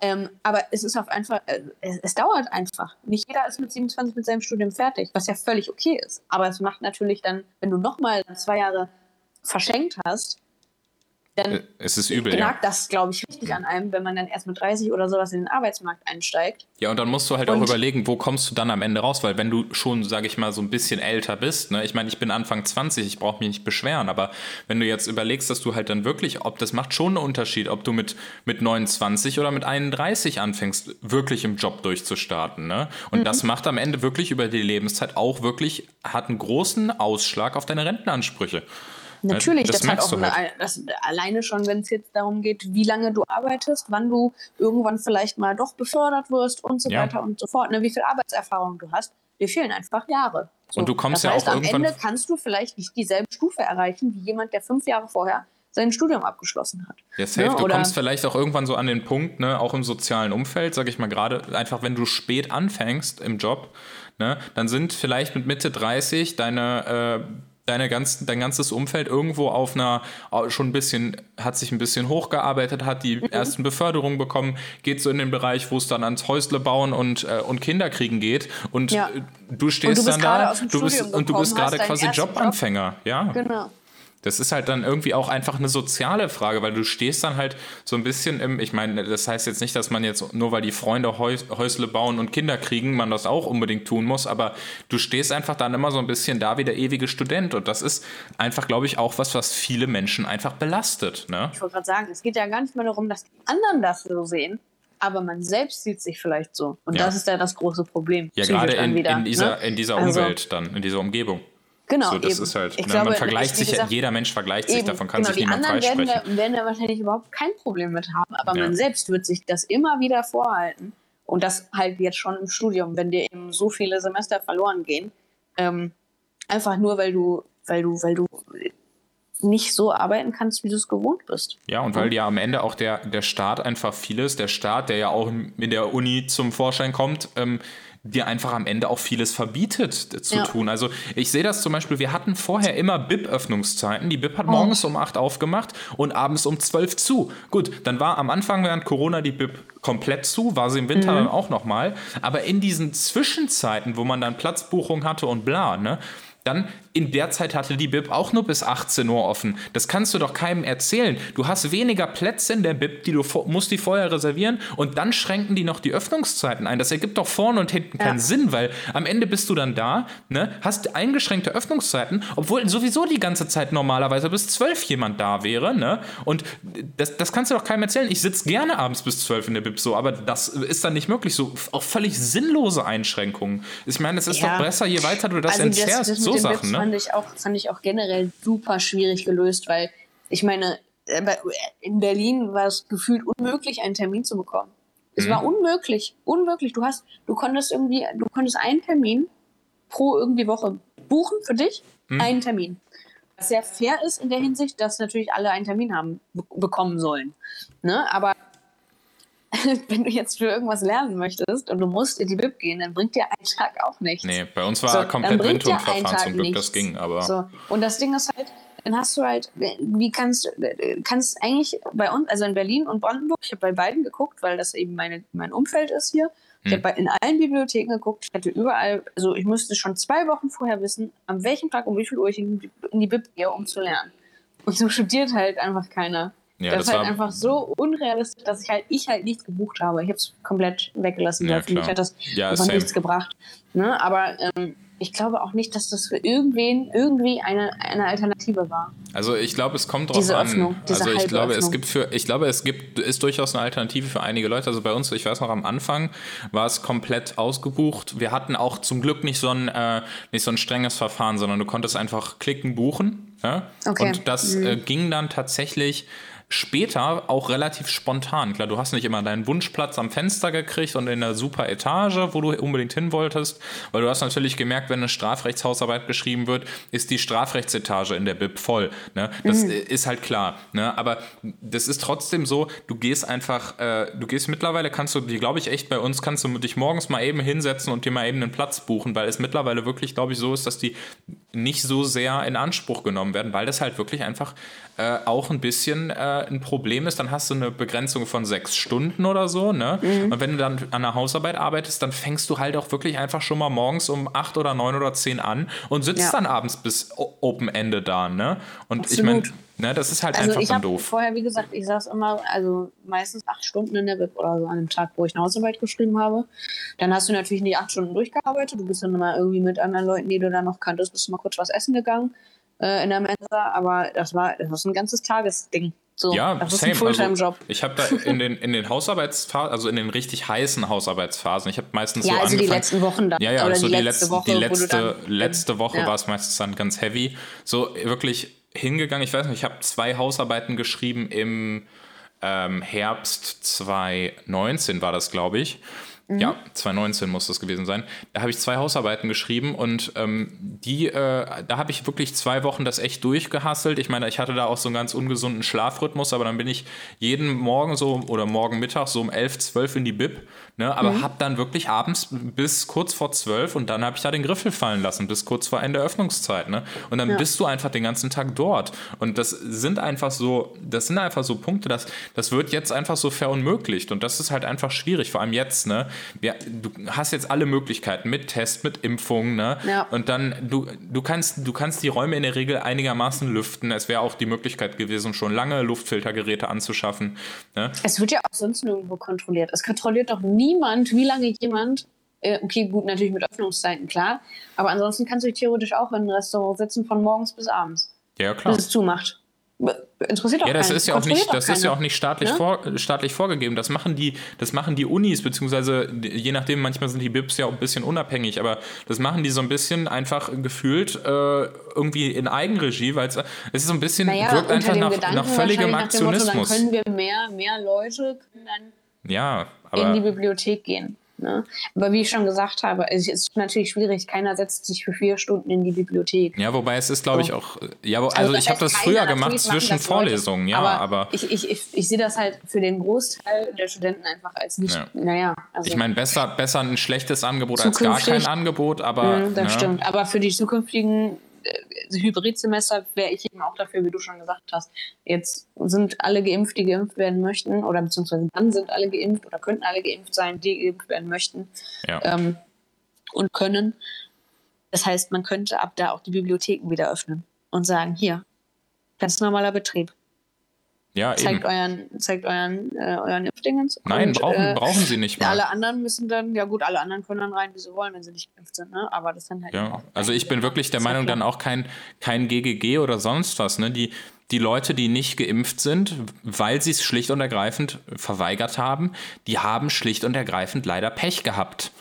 Ähm, aber es ist auf einfach, äh, es, es dauert einfach. Nicht jeder ist mit 27 mit seinem Studium fertig, was ja völlig okay ist. Aber es macht natürlich dann, wenn du nochmal zwei Jahre verschenkt hast, dann Äh, es ist übel, ja. nagt das, glaube ich, richtig an einem, wenn man dann erst mit 30 oder sowas in den Arbeitsmarkt einsteigt. Ja, und dann musst du halt auch Und- überlegen, wo kommst du dann am Ende raus, weil wenn du schon, sage ich mal, so ein bisschen älter bist, ne, ich meine, ich bin Anfang 20, ich brauche mich nicht beschweren, aber wenn du jetzt überlegst, dass du halt dann wirklich, ob das macht schon einen Unterschied, ob du mit, mit 29 oder mit 31 anfängst, wirklich im Job durchzustarten, ne? Und das macht am Ende wirklich über die Lebenszeit auch wirklich, hat einen großen Ausschlag auf deine Rentenansprüche. Natürlich, das das, hat auch eine, das, alleine schon, wenn es jetzt darum geht, wie lange du arbeitest, wann du irgendwann vielleicht mal doch befördert wirst und so Ja. weiter und so fort, ne, wie viel Arbeitserfahrung du hast, dir fehlen einfach Jahre. So, Und du kommst das ja heißt, auch am irgendwann- Ende kannst du vielleicht nicht dieselbe Stufe erreichen wie jemand, der fünf Jahre vorher sein Studium abgeschlossen hat. Ja, safe. Ne, Du oder- kommst vielleicht auch irgendwann so an den Punkt, ne, auch im sozialen Umfeld, sag ich mal gerade, einfach wenn du spät anfängst im Job, ne, dann sind vielleicht mit Mitte 30 deine, äh, deine ganz, dein ganzes Umfeld irgendwo auf einer, schon ein bisschen, hat sich ein bisschen hochgearbeitet, hat die ersten Beförderungen bekommen, geht so in den Bereich, wo es dann ans Häusle bauen und, äh, und Kinderkriegen geht und Ja. äh, du stehst bist dann gerade da, du bist, und du bist gerade quasi ersten Job. Jobanfänger, ja. Genau. Das ist halt dann irgendwie auch einfach eine soziale Frage, weil du stehst dann halt so ein bisschen im, ich meine, das heißt jetzt nicht, dass man jetzt nur weil die Freunde Häus Häusle bauen und Kinder kriegen, man das auch unbedingt tun muss, aber du stehst einfach dann immer so ein bisschen da wie der ewige Student und das ist einfach, glaube ich, auch was, was viele Menschen einfach belastet. Ne? Ich wollte gerade sagen, es geht ja gar nicht mehr darum, dass die anderen das so sehen, aber man selbst sieht sich vielleicht so. Und Ja. das ist ja das große Problem. Ja, gerade in, wieder, in dieser, ne? in dieser Also- Umwelt dann, in dieser Umgebung. Genau, So, das eben. ist halt, Ich ne, glaube, man vergleicht sich, gesagt, jeder Mensch vergleicht sich, Eben, davon kann genau, sich die niemand anderen werden freisprechen. da, werden da wahrscheinlich überhaupt kein Problem mit haben, aber Ja. man selbst wird sich das immer wieder vorhalten. Und das halt jetzt schon im Studium, wenn dir eben so viele Semester verloren gehen. Ähm, einfach nur, weil du, weil du, weil du nicht so arbeiten kannst, wie du es gewohnt bist. Ja, und weil ja am Ende auch der, der Staat einfach vieles, der Staat, der ja auch in der Uni zum Vorschein kommt, ähm, dir einfach am Ende auch vieles verbietet äh, zu Ja. tun. Also ich sehe das zum Beispiel, wir hatten vorher immer BIP-Öffnungszeiten. Die BIP hat morgens um 8 aufgemacht und abends um 12 zu. Gut, dann war am Anfang während Corona die BIP komplett zu, war sie im Winter dann auch nochmal. Aber in diesen Zwischenzeiten, wo man dann Platzbuchung hatte und bla, ne, dann in der Zeit hatte die BIP auch nur bis 18 Uhr offen. Das kannst du doch keinem erzählen. Du hast weniger Plätze in der BIP, die du musst die vorher reservieren und dann schränken die noch die Öffnungszeiten ein. Das ergibt doch vorne und hinten keinen Ja. Sinn, weil am Ende bist du dann da, ne, hast eingeschränkte Öffnungszeiten, obwohl sowieso die ganze Zeit normalerweise bis 12 jemand da wäre, ne? Und das, das kannst du doch keinem erzählen. Ich sitze gerne abends bis 12 in der BIP so, aber das ist dann nicht möglich. So auch völlig sinnlose Einschränkungen. Ich meine, es ist Ja. doch besser, je weiter du das also das, entzerrst, das mit so den Sachen, Bips ne? fand ich auch fand ich auch generell super schwierig gelöst, weil Ich meine, in Berlin war es gefühlt unmöglich, einen Termin zu bekommen. Es mhm. war unmöglich, unmöglich. Du hast, du konntest irgendwie, du konntest einen Termin pro irgendwie Woche buchen für dich, mhm. einen Termin. Was sehr fair ist in der Hinsicht, dass natürlich alle einen Termin haben bekommen sollen. Ne? Aber *laughs* wenn du jetzt für irgendwas lernen möchtest und du musst in die Bib gehen, dann bringt dir ein Tag auch nichts. Nee, bei uns war so, komplett Windhundverfahren zum Glück, nichts. das ging, aber. So. Und das Ding ist halt, dann hast du halt, wie kannst kannst eigentlich bei uns, also in Berlin und Brandenburg, ich habe bei beiden geguckt, weil das eben meine, mein Umfeld ist hier. Ich hm. habe in allen Bibliotheken geguckt, ich hatte überall, also ich musste schon zwei Wochen vorher wissen, an welchem Tag um wie viel Uhr ich in die, in die Bib gehe, um zu lernen. Und so studiert halt einfach keiner. Ja, das, das ist halt einfach so unrealistisch, dass ich halt, ich halt nichts gebucht habe. Ich habe es komplett weggelassen, ja, für mich hat das ja, einfach nichts gebracht. Ne? Aber ähm, ich glaube auch nicht, dass das für irgendwen irgendwie eine, eine Alternative war. Also ich glaube, es kommt drauf diese an. Öffnung, diese also ich glaube, es gibt für, ich glaube, es gibt, ist durchaus eine Alternative für einige Leute. Also bei uns, ich weiß noch, am Anfang war es komplett ausgebucht. Wir hatten auch zum Glück nicht so ein, äh, nicht so ein strenges Verfahren, sondern du konntest einfach klicken, buchen. Ja? Okay. Und das mhm. äh, ging dann tatsächlich später auch relativ spontan. Klar, du hast nicht immer deinen Wunschplatz am Fenster gekriegt und in der super Etage, wo du unbedingt hin wolltest, weil du hast natürlich gemerkt, wenn eine Strafrechtshausarbeit geschrieben wird, ist die Strafrechtsetage in der BIP voll. Ne? Das mhm. ist halt klar. Ne? Aber das ist trotzdem so, du gehst einfach, äh, du gehst mittlerweile, kannst du, die glaube ich echt bei uns, kannst du dich morgens mal eben hinsetzen und dir mal eben einen Platz buchen, weil es mittlerweile wirklich, glaube ich, so ist, dass die nicht so sehr in Anspruch genommen werden, weil das halt wirklich einfach äh, auch ein bisschen äh, ein Problem ist, dann hast du eine Begrenzung von sechs Stunden oder so. Ne? Mhm. Und wenn du dann an der Hausarbeit arbeitest, dann fängst du halt auch wirklich einfach schon mal morgens um acht oder neun oder zehn an und sitzt ja. dann abends bis Open Ende da. Ne? Und Absolut. ich meine, ne, das ist halt also einfach dann doof. Vorher, wie gesagt, ich saß immer, also meistens acht Stunden in der Web oder so an dem Tag, wo ich eine Hausarbeit geschrieben habe. Dann hast du natürlich nicht acht Stunden durchgearbeitet. Du bist dann mal irgendwie mit anderen Leuten, die du dann noch kanntest, bist du mal kurz was essen gegangen äh, in der Mensa, aber das war, das war ein ganzes Tagesding. So, ja, das same. ist ein Fulltime-Job. Also, ich habe da in den, in den Hausarbeitsphasen, also in den richtig heißen Hausarbeitsphasen, ich habe meistens ja, so also angefangen. die letzten Wochen dann. Ja, ja, oder so die, letzte Woche. Die letzte, letzte Woche ja. war es meistens dann ganz heavy. So wirklich hingegangen, ich weiß nicht, ich habe zwei Hausarbeiten geschrieben im ähm, Herbst 2019 war das, glaube ich. Mhm. Ja, 2019 muss das gewesen sein. Da habe ich zwei Hausarbeiten geschrieben und ähm, die, äh, da habe ich wirklich zwei Wochen das echt durchgehasselt. Ich meine, ich hatte da auch so einen ganz ungesunden Schlafrhythmus, aber dann bin ich jeden Morgen so oder morgen Mittag so um 11, 12 in die Bib Ne, aber mhm. habe dann wirklich abends bis kurz vor zwölf und dann habe ich da den Griffel fallen lassen, bis kurz vor Ende Öffnungszeit. Ne? Und dann ja. bist du einfach den ganzen Tag dort. Und das sind einfach so, das sind einfach so Punkte, das, das wird jetzt einfach so verunmöglicht. Und das ist halt einfach schwierig, vor allem jetzt. Ne? Wir, du hast jetzt alle Möglichkeiten mit Test, mit Impfung. Ne? Ja. Und dann, du, du, kannst, du kannst die Räume in der Regel einigermaßen lüften. Es wäre auch die Möglichkeit gewesen, schon lange Luftfiltergeräte anzuschaffen. Ne? Es wird ja auch sonst nirgendwo kontrolliert. Es kontrolliert doch nie niemand, wie lange jemand, äh, okay, gut, natürlich mit Öffnungszeiten, klar, aber ansonsten kannst du dich theoretisch auch in einem Restaurant sitzen von morgens bis abends. Ja, klar. Bis es zumacht. Interessiert auch Ja, das keinen. ist ja auch nicht, das ist ja auch nicht staatlich? Ne? vor, staatlich vorgegeben. Das machen die, das machen die Unis, beziehungsweise je nachdem, manchmal sind die BIPs ja auch ein bisschen unabhängig, aber das machen die so ein bisschen einfach gefühlt äh, irgendwie in Eigenregie, weil es ist so ein bisschen, naja, wirkt einfach nach, nach völligem Aktionismus. Motto, dann können wir mehr, mehr Leute können dann ja, in die Bibliothek gehen. Ne? Aber wie ich schon gesagt habe, es ist natürlich schwierig, keiner setzt sich für vier Stunden in die Bibliothek. Ja, wobei es ist, glaube ich, auch. Ja, also, also ich habe das früher gemacht zwischen Vorlesungen, ja, aber. aber ich, ich, ich, ich sehe das halt für den Großteil der Studenten einfach als nicht. Ja. Naja. Also ich meine, besser, besser ein schlechtes Angebot als gar kein Angebot, aber. Ja, das ne? stimmt. Aber für die zukünftigen äh, Hybridsemester wäre ich eben auch dafür, wie du schon gesagt hast. Jetzt sind alle geimpft, die geimpft werden möchten, oder beziehungsweise dann sind alle geimpft oder könnten alle geimpft sein, die geimpft werden möchten ja. ähm, und können. Das heißt, man könnte ab da auch die Bibliotheken wieder öffnen und sagen, hier, ganz normaler Betrieb. Ja, zeigt eben. euren, zeigt euren, äh, euren Impfdingens. Nein, und, brauchen, äh, brauchen sie nicht mal. Alle anderen müssen dann, ja gut, alle anderen können dann rein, wie sie wollen, wenn sie nicht geimpft sind, ne? Aber das dann halt. Ja, also ich bin wirklich der Meinung, dann auch kein, kein GGG oder sonst was, ne? Die, die Leute, die nicht geimpft sind, weil sie es schlicht und ergreifend verweigert haben, die haben schlicht und ergreifend leider Pech gehabt.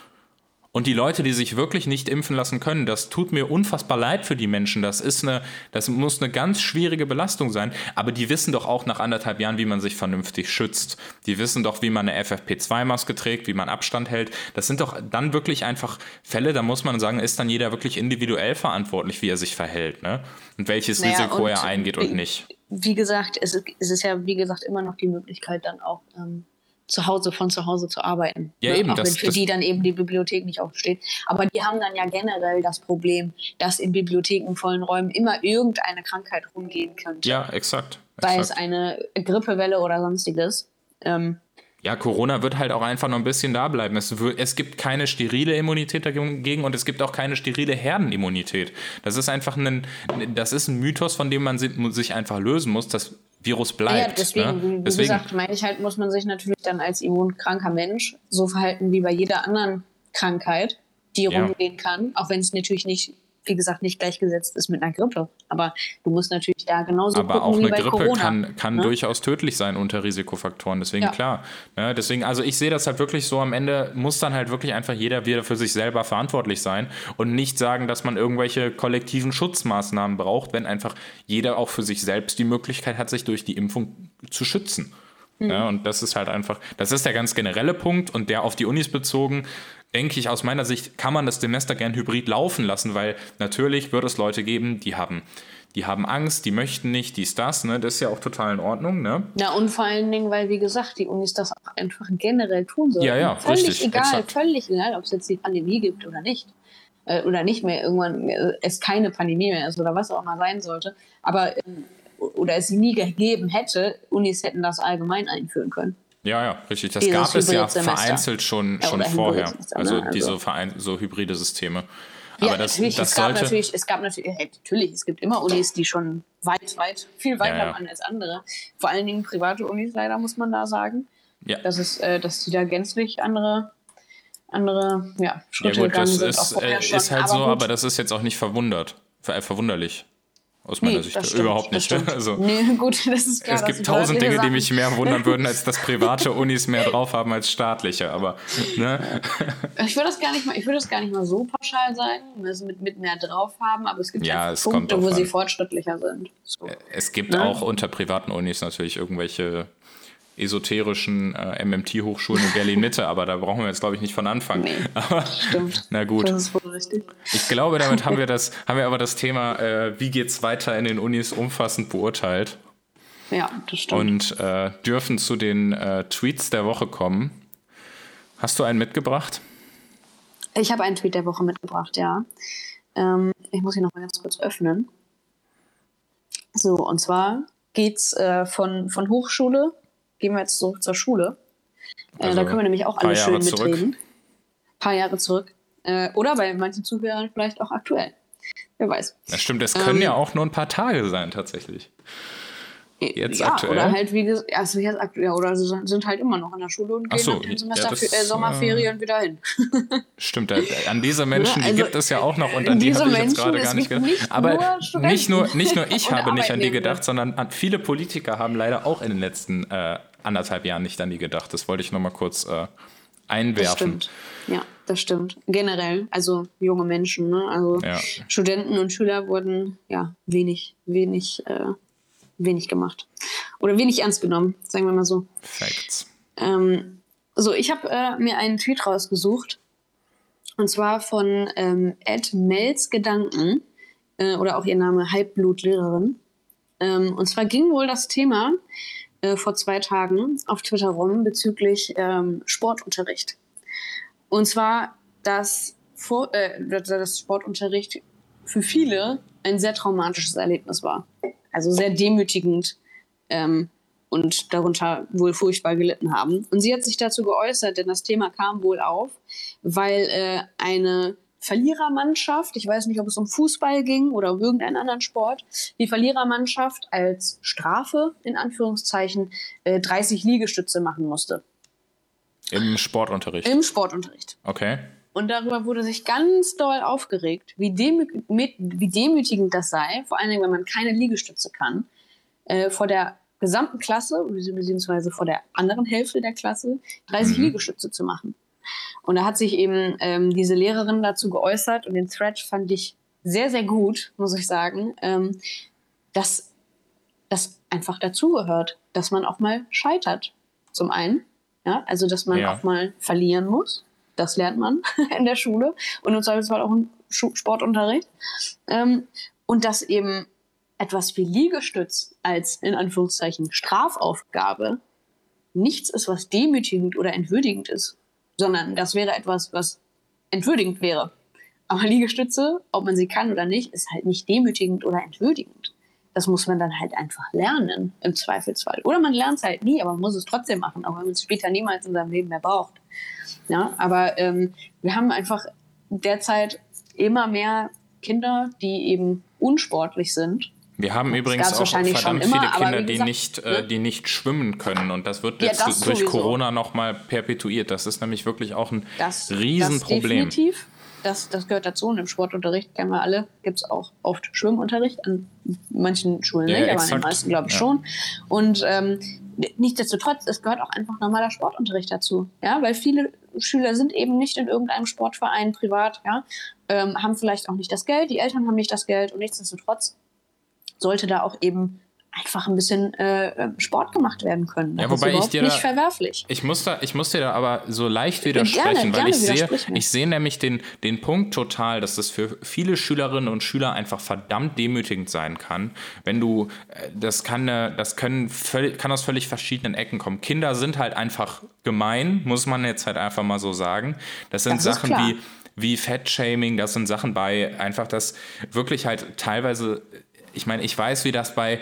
Und die Leute, die sich wirklich nicht impfen lassen können, das tut mir unfassbar leid für die Menschen. Das ist eine, das muss eine ganz schwierige Belastung sein. Aber die wissen doch auch nach anderthalb Jahren, wie man sich vernünftig schützt. Die wissen doch, wie man eine FFP2-Maske trägt, wie man Abstand hält. Das sind doch dann wirklich einfach Fälle, da muss man sagen, ist dann jeder wirklich individuell verantwortlich, wie er sich verhält, ne? Und welches naja, Risiko und er eingeht wie, und nicht. Wie gesagt, es ist, es ist ja, wie gesagt, immer noch die Möglichkeit, dann auch ähm, zu Hause, von zu Hause zu arbeiten. Ja, ne? eben. Auch das, wenn für das die dann eben die Bibliothek nicht aufsteht. Aber die haben dann ja generell das Problem, dass in Bibliotheken vollen Räumen immer irgendeine Krankheit rumgehen könnte. Ja, exakt. Sei es eine Grippewelle oder sonstiges. Ähm, ja, Corona wird halt auch einfach noch ein bisschen da bleiben. Es, es, gibt keine sterile Immunität dagegen und es gibt auch keine sterile Herdenimmunität. Das ist einfach ein, das ist ein Mythos, von dem man sich einfach lösen muss. Das Virus bleibt. Ja, deswegen, ne? wie, deswegen. gesagt, meine ich halt, muss man sich natürlich dann als immunkranker Mensch so verhalten wie bei jeder anderen Krankheit, die ja. rumgehen kann, auch wenn es natürlich nicht wie gesagt, nicht gleichgesetzt ist mit einer Grippe. Aber du musst natürlich da genauso Aber gucken, auch eine Grippe Corona, kann, kann ne? durchaus tödlich sein unter Risikofaktoren. Deswegen ja. klar. Ne? Deswegen, also ich sehe das halt wirklich so, am Ende muss dann halt wirklich einfach jeder wieder für sich selber verantwortlich sein und nicht sagen, dass man irgendwelche kollektiven Schutzmaßnahmen braucht, wenn einfach jeder auch für sich selbst die Möglichkeit hat, sich durch die Impfung zu schützen. Mhm. Ja, und das ist halt einfach, das ist der ganz generelle Punkt und der auf die Unis bezogen denke ich, aus meiner Sicht kann man das Semester gern hybrid laufen lassen, weil natürlich wird es Leute geben, die haben, die haben Angst, die möchten nicht, dies, das, ne? Das ist ja auch total in Ordnung, ne? Ja, und vor allen Dingen, weil, wie gesagt, die Unis das auch einfach generell tun sollen. Ja, ja, völlig richtig, egal, exakt. völlig egal, ob es jetzt die Pandemie gibt oder nicht. Äh, oder nicht mehr irgendwann äh, es keine Pandemie mehr ist oder was auch immer sein sollte. Aber ähm, oder es sie nie gegeben hätte, Unis hätten das allgemein einführen können. Ja, ja, richtig. Das gab es ja vereinzelt schon, schon ja, vorher. Also, also diese Verein so hybride Systeme. Aber ja, das, natürlich, das es gab natürlich, es gab natürlich, natürlich, es gibt immer Unis, die schon weit, weit, viel weiter ja, ja. waren als andere. Vor allen Dingen private Unis leider, muss man da sagen. Ja. Das ist, äh, dass die da gänzlich andere, andere ja, Schritte ja, gut, gegangen sind. Ist, äh, ist halt aber so, gut. aber das ist jetzt auch nicht verwundert, verwunderlich. Aus meiner nee, Sicht überhaupt nicht. Also, nee, *laughs* gut, das ist klar. Es gibt tausend Dinge, die mich mehr wundern *laughs* würden, als dass private Unis mehr drauf haben als staatliche. Aber ne? *laughs* ich würde das gar nicht mal, ich würde das gar nicht mal so pauschal sagen, also mit, mit mehr drauf haben, aber es gibt ja, es Punkte, wo an. sie fortschrittlicher sind. So. Es gibt ne? auch unter privaten Unis natürlich irgendwelche esoterischen äh, MMT-Hochschulen in Berlin-Mitte, *laughs* aber da brauchen wir jetzt, glaube ich, nicht von Anfang. Nee, aber, stimmt. *laughs* Na gut. Das ist wohl richtig. Ich glaube, damit haben wir *laughs* das, haben wir aber das Thema, äh, wie geht es weiter in den Unis, umfassend beurteilt. Ja, das stimmt. Und äh, dürfen zu den äh, Tweets der Woche kommen. Hast du einen mitgebracht? Ich habe einen Tweet der Woche mitgebracht, ja. Ähm, ich muss ihn noch mal ganz kurz öffnen. So, und zwar geht's äh, von, von Hochschule gehen wir jetzt zurück zur Schule. Äh, also da können wir nämlich auch alle schön mitreden. Ein paar Jahre zurück. Äh, oder bei manchen Zuhörern vielleicht auch aktuell. Wer weiß. Das stimmt, es können ähm, ja auch nur ein paar Tage sein, tatsächlich. Jetzt ja, aktuell? Oder halt wie gesagt, also jetzt aktuell, oder sie sind halt immer noch in der Schule und gehen so, nach Semester ja, das, äh, Sommerferien äh, wieder hin. *laughs* Stimmt, an diese Menschen, die also, gibt es ja auch noch und an die habe ich jetzt gerade gar nicht gedacht. Nicht Aber nur nicht nur, nicht nur ich *laughs* habe nicht an die gedacht, sondern viele Politiker haben leider auch in den letzten äh, anderthalb Jahren nicht an die gedacht. Das wollte ich nochmal kurz äh, einwerfen. Das stimmt. Ja, das stimmt. Generell, also junge Menschen, ne? also ja. Studenten und Schüler wurden ja wenig, wenig, äh, wenig gemacht. Oder wenig ernst genommen, sagen wir mal so. Facts. Ähm, so, ich habe äh, mir einen Tweet rausgesucht. Und zwar von ähm, Ed Mels Gedanken. Äh, oder auch ihr Name Halbblutlehrerin. Ähm, und zwar ging wohl das Thema äh, vor zwei Tagen auf Twitter rum bezüglich ähm, Sportunterricht. Und zwar, dass, vor, äh, dass Sportunterricht für viele ein sehr traumatisches Erlebnis war. Also sehr demütigend ähm, und darunter wohl furchtbar gelitten haben. Und sie hat sich dazu geäußert, denn das Thema kam wohl auf, weil äh, eine Verlierermannschaft, ich weiß nicht, ob es um Fußball ging oder um irgendeinen anderen Sport, die Verlierermannschaft als Strafe, in Anführungszeichen, 30 äh, Liegestütze machen musste. Im Sportunterricht? Im Sportunterricht. Okay. Und darüber wurde sich ganz doll aufgeregt, wie, demü wie demütigend das sei, vor allen Dingen, wenn man keine Liegestütze kann, äh, vor der gesamten Klasse, beziehungsweise vor der anderen Hälfte der Klasse, 30 mhm. Liegestütze zu machen. Und da hat sich eben ähm, diese Lehrerin dazu geäußert und den Thread fand ich sehr, sehr gut, muss ich sagen, ähm, dass das einfach dazugehört, dass man auch mal scheitert. Zum einen, ja, also dass man ja. auch mal verlieren muss. Das lernt man *laughs* in der Schule und im Zweifelsfall auch im Sportunterricht. Ähm, und dass eben etwas wie Liegestütz als in Anführungszeichen Strafaufgabe nichts ist, was demütigend oder entwürdigend ist, sondern das wäre etwas, was entwürdigend wäre. Aber Liegestütze, ob man sie kann oder nicht, ist halt nicht demütigend oder entwürdigend. Das muss man dann halt einfach lernen, im Zweifelsfall. Oder man lernt es halt nie, aber man muss es trotzdem machen, auch wenn man es später niemals in seinem Leben mehr braucht. Ja, aber ähm, wir haben einfach derzeit immer mehr Kinder, die eben unsportlich sind wir haben übrigens auch verdammt immer, viele Kinder, gesagt, die, nicht, äh, ne? die nicht schwimmen können. Und das wird jetzt ja, das durch sowieso. Corona nochmal perpetuiert. Das ist nämlich wirklich auch ein das, Riesenproblem. Das definitiv. Das, das gehört dazu. Und im Sportunterricht kennen wir alle, gibt es auch oft Schwimmunterricht. An manchen Schulen ja, nicht, aber exakt. an den meisten glaube ich ja. schon. Und ähm, nichtsdestotrotz, es gehört auch einfach normaler Sportunterricht dazu. Ja, weil viele Schüler sind eben nicht in irgendeinem Sportverein privat, ja, ähm, haben vielleicht auch nicht das Geld, die Eltern haben nicht das Geld und nichtsdestotrotz sollte da auch eben einfach ein bisschen äh, Sport gemacht werden können. Das ja, wobei ist ich dir nicht da, verwerflich. Ich muss, da, ich muss dir da aber so leicht widersprechen, gerne, weil gerne ich sehe, ich sehe nämlich den, den Punkt total, dass das für viele Schülerinnen und Schüler einfach verdammt demütigend sein kann, wenn du, äh, das kann, das können völlig, kann aus völlig verschiedenen Ecken kommen. Kinder sind halt einfach gemein, muss man jetzt halt einfach mal so sagen. Das sind das Sachen wie wie Fettshaming, das sind Sachen bei, einfach das wirklich halt teilweise ich meine, ich weiß, wie das bei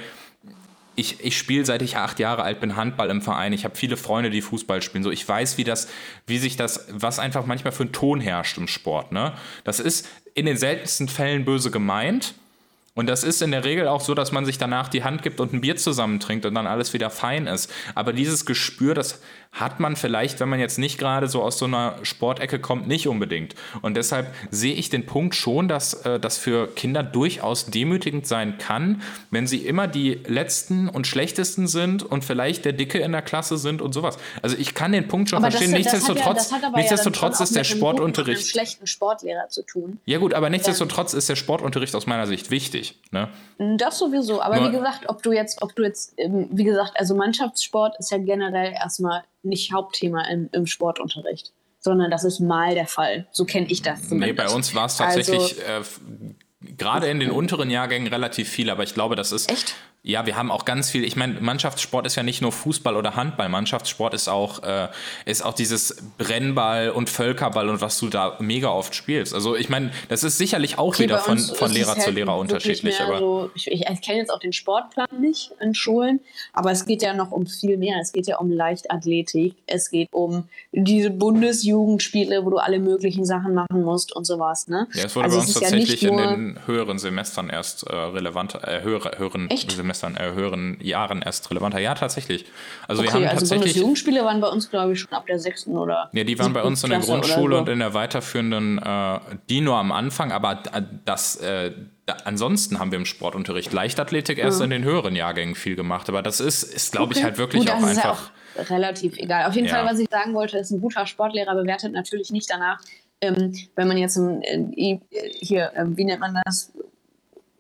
ich, ich spiele seit ich acht Jahre alt bin Handball im Verein. Ich habe viele Freunde, die Fußball spielen. So, ich weiß, wie das, wie sich das, was einfach manchmal für ein Ton herrscht im Sport. Ne? Das ist in den seltensten Fällen böse gemeint. Und das ist in der Regel auch so, dass man sich danach die Hand gibt und ein Bier zusammentrinkt und dann alles wieder fein ist. Aber dieses Gespür, das hat man vielleicht, wenn man jetzt nicht gerade so aus so einer Sportecke kommt, nicht unbedingt. Und deshalb sehe ich den Punkt schon, dass äh, das für Kinder durchaus demütigend sein kann, wenn sie immer die letzten und schlechtesten sind und vielleicht der Dicke in der Klasse sind und sowas. Also ich kann den Punkt schon aber verstehen. Das, nichtsdestotrotz, das ja, nichtsdestotrotz ja ist der Sportunterricht. Mit schlechten Sportlehrer zu tun. Ja gut, aber nichtsdestotrotz ist der Sportunterricht aus meiner Sicht wichtig. Ne? Das sowieso. Aber Nur, wie gesagt, ob du jetzt, ob du jetzt, ähm, wie gesagt, also Mannschaftssport ist ja generell erstmal nicht Hauptthema im, im Sportunterricht, sondern das ist mal der Fall. So kenne ich das zumindest. Nee, bei uns war es tatsächlich also, äh, gerade in den unteren Jahrgängen relativ viel, aber ich glaube, das ist. Echt? Ja, wir haben auch ganz viel. Ich meine, Mannschaftssport ist ja nicht nur Fußball oder Handball. Mannschaftssport ist auch, äh, ist auch dieses Brennball und Völkerball und was du da mega oft spielst. Also ich meine, das ist sicherlich auch okay, wieder von, von Lehrer zu halt Lehrer unterschiedlich. Aber so, ich, ich, ich kenne jetzt auch den Sportplan nicht in Schulen, aber es geht ja noch um viel mehr. Es geht ja um Leichtathletik, es geht um diese Bundesjugendspiele, wo du alle möglichen Sachen machen musst und sowas. Ne? Ja, es wurde also bei uns tatsächlich ja in den höheren Semestern erst äh, relevant, äh, höhere, höheren Echt? Semestern Semestern, äh, höheren Jahren erst relevanter. Ja, tatsächlich. Also okay, wir haben also tatsächlich. Jugendspiele waren bei uns, glaube ich, schon ab der sechsten oder. Ja, die waren bei uns in der Grundschule so. und in der weiterführenden, äh, die nur am Anfang, aber das. Äh, ansonsten haben wir im Sportunterricht Leichtathletik erst ja. in den höheren Jahrgängen viel gemacht. Aber das ist, ist glaube okay. ich, halt wirklich Gut, auch einfach. Ja auch relativ egal. Auf jeden ja. Fall, was ich sagen wollte, ist, ein guter Sportlehrer bewertet natürlich nicht danach, ähm, wenn man jetzt im, äh, hier, äh, wie nennt man das,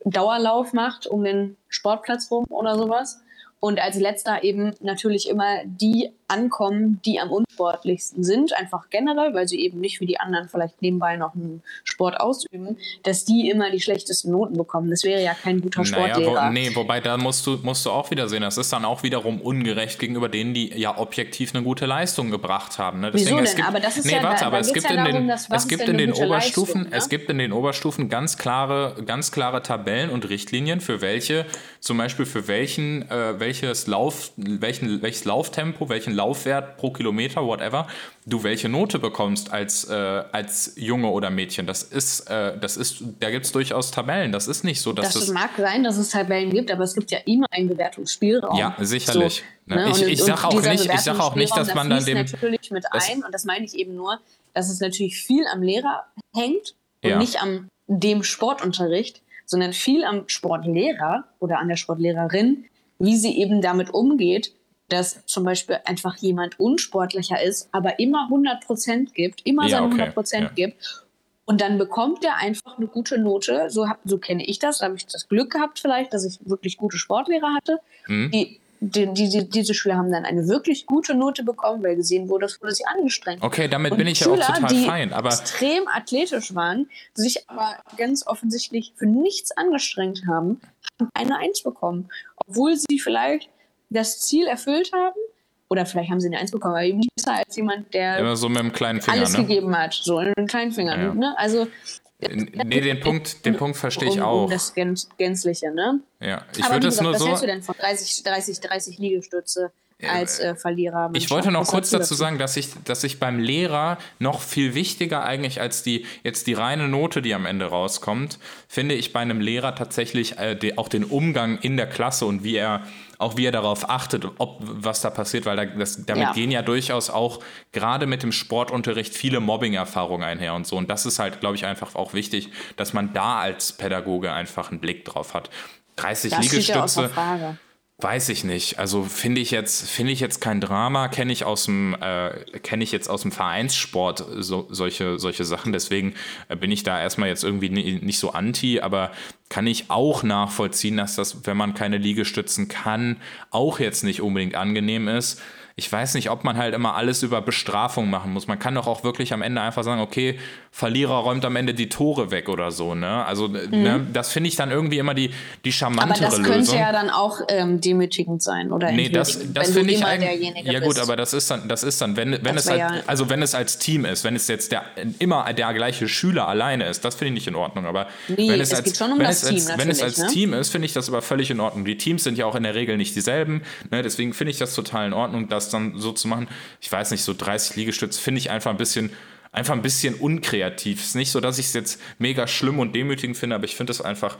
Dauerlauf macht um den Sportplatz rum oder sowas. Und als letzter eben natürlich immer die ankommen, die am unsportlichsten sind, einfach generell, weil sie eben nicht wie die anderen vielleicht nebenbei noch einen Sport ausüben, dass die immer die schlechtesten Noten bekommen. Das wäre ja kein guter Sportlehrer. Naja, wo, nee, wobei da musst du, musst du auch wieder sehen, das ist dann auch wiederum ungerecht gegenüber denen, die ja objektiv eine gute Leistung gebracht haben. Ne? Deswegen, Wieso denn? Gibt, aber das ist nee, ja, warte, da, aber es gibt ja in darum, den, es gibt in den Oberstufen, Leistung, ne? es gibt in den Oberstufen ganz klare, ganz klare Tabellen und Richtlinien für welche, zum Beispiel für welchen, äh, welches Lauf, welchen, welches Lauftempo, welchen Laufwert pro Kilometer, whatever, du welche Note bekommst als, äh, als Junge oder Mädchen. Das ist, äh, das ist, da gibt es durchaus Tabellen. Das ist nicht so, dass das. Das mag sein, dass es Tabellen gibt, aber es gibt ja immer einen Bewertungsspielraum. Ja, sicherlich. So, ne? Ich, ich sage auch, nicht, ich sag auch nicht, dass man dann dem. natürlich mit ein, und das meine ich eben nur, dass es natürlich viel am Lehrer hängt und ja. nicht am dem Sportunterricht, sondern viel am Sportlehrer oder an der Sportlehrerin, wie sie eben damit umgeht, dass zum Beispiel einfach jemand unsportlicher ist, aber immer 100% gibt, immer Ja, seine okay, 100% ja. gibt. Und dann bekommt er einfach eine gute Note. So, hab, so kenne ich das. Da habe ich das Glück gehabt vielleicht, dass ich wirklich gute Sportlehrer hatte. Mhm. Die, die, die, die, diese Schüler haben dann eine wirklich gute Note bekommen, weil gesehen wurde, es wurde sich angestrengt. Okay, damit Und bin ich ja auch Schüler, total die fein. Aber extrem athletisch waren, sich aber ganz offensichtlich für nichts angestrengt haben, haben eine Eins bekommen. Obwohl sie vielleicht das Ziel erfüllt haben, oder vielleicht haben sie eine Eins bekommen, aber eben nicht besser als jemand, der immer so mit dem kleinen Finger, alles ne? gegeben hat, so in den kleinen Fingern. Ja. Ne? Also Nee, den Punkt, den Punkt verstehe ich um, auch. um das Gänz Gänzliche, ne? Ja, ich würde wie es gesagt, nur was so. hältst du denn von 30, 30, 30 Liegestütze als äh, Verlierer? Ich wollte noch kurz dazu sagen, dass ich, dass ich beim Lehrer noch viel wichtiger eigentlich als die jetzt die reine Note, die am Ende rauskommt, finde ich bei einem Lehrer tatsächlich äh, die, auch den Umgang in der Klasse und wie er auch wie er darauf achtet, ob was da passiert, weil da, das, damit Ja. gehen ja durchaus auch gerade mit dem Sportunterricht viele Mobbing-Erfahrungen einher und so. Und das ist halt, glaube ich, einfach auch wichtig, dass man da als Pädagoge einfach einen Blick drauf hat. 30 Das Liegestütze. Weiß ich nicht. Also finde ich jetzt finde ich jetzt kein Drama. Kenne ich aus dem äh, kenne ich jetzt aus dem Vereinssport so, solche solche Sachen. Deswegen äh, bin ich da erstmal jetzt irgendwie ni- nicht so anti. Aber kann ich auch nachvollziehen, dass das, wenn man keine Liegestützen kann, auch jetzt nicht unbedingt angenehm ist. Ich weiß nicht, ob man halt immer alles über Bestrafung machen muss. Man kann doch auch wirklich am Ende einfach sagen, okay, Verlierer räumt am Ende die Tore weg oder so. Ne? Also ne, das finde ich dann irgendwie immer die, die Aber charmantere das könnte Lösung. ja dann auch ähm, demütigend sein oder Nee, das, das finde ich immer eigentlich. derjenige Ja gut, bist. aber das ist dann, das ist dann, wenn, wenn Das es halt, ja- also wenn es als Team ist, wenn es jetzt der immer der gleiche Schüler alleine ist, das finde ich nicht in Ordnung. Aber Nee, wenn es, es als, geht schon um wenn das es Team als, wenn es als ne? Team ist, finde ich das aber völlig in Ordnung. Die Teams sind ja auch in der Regel nicht dieselben. Ne? Deswegen finde ich das total in Ordnung, das dann so zu machen. Ich weiß nicht, so 30 Liegestütze finde ich einfach ein bisschen einfach ein bisschen unkreativ. Ist nicht so, dass ich es jetzt mega schlimm und demütigend finde, aber ich finde es einfach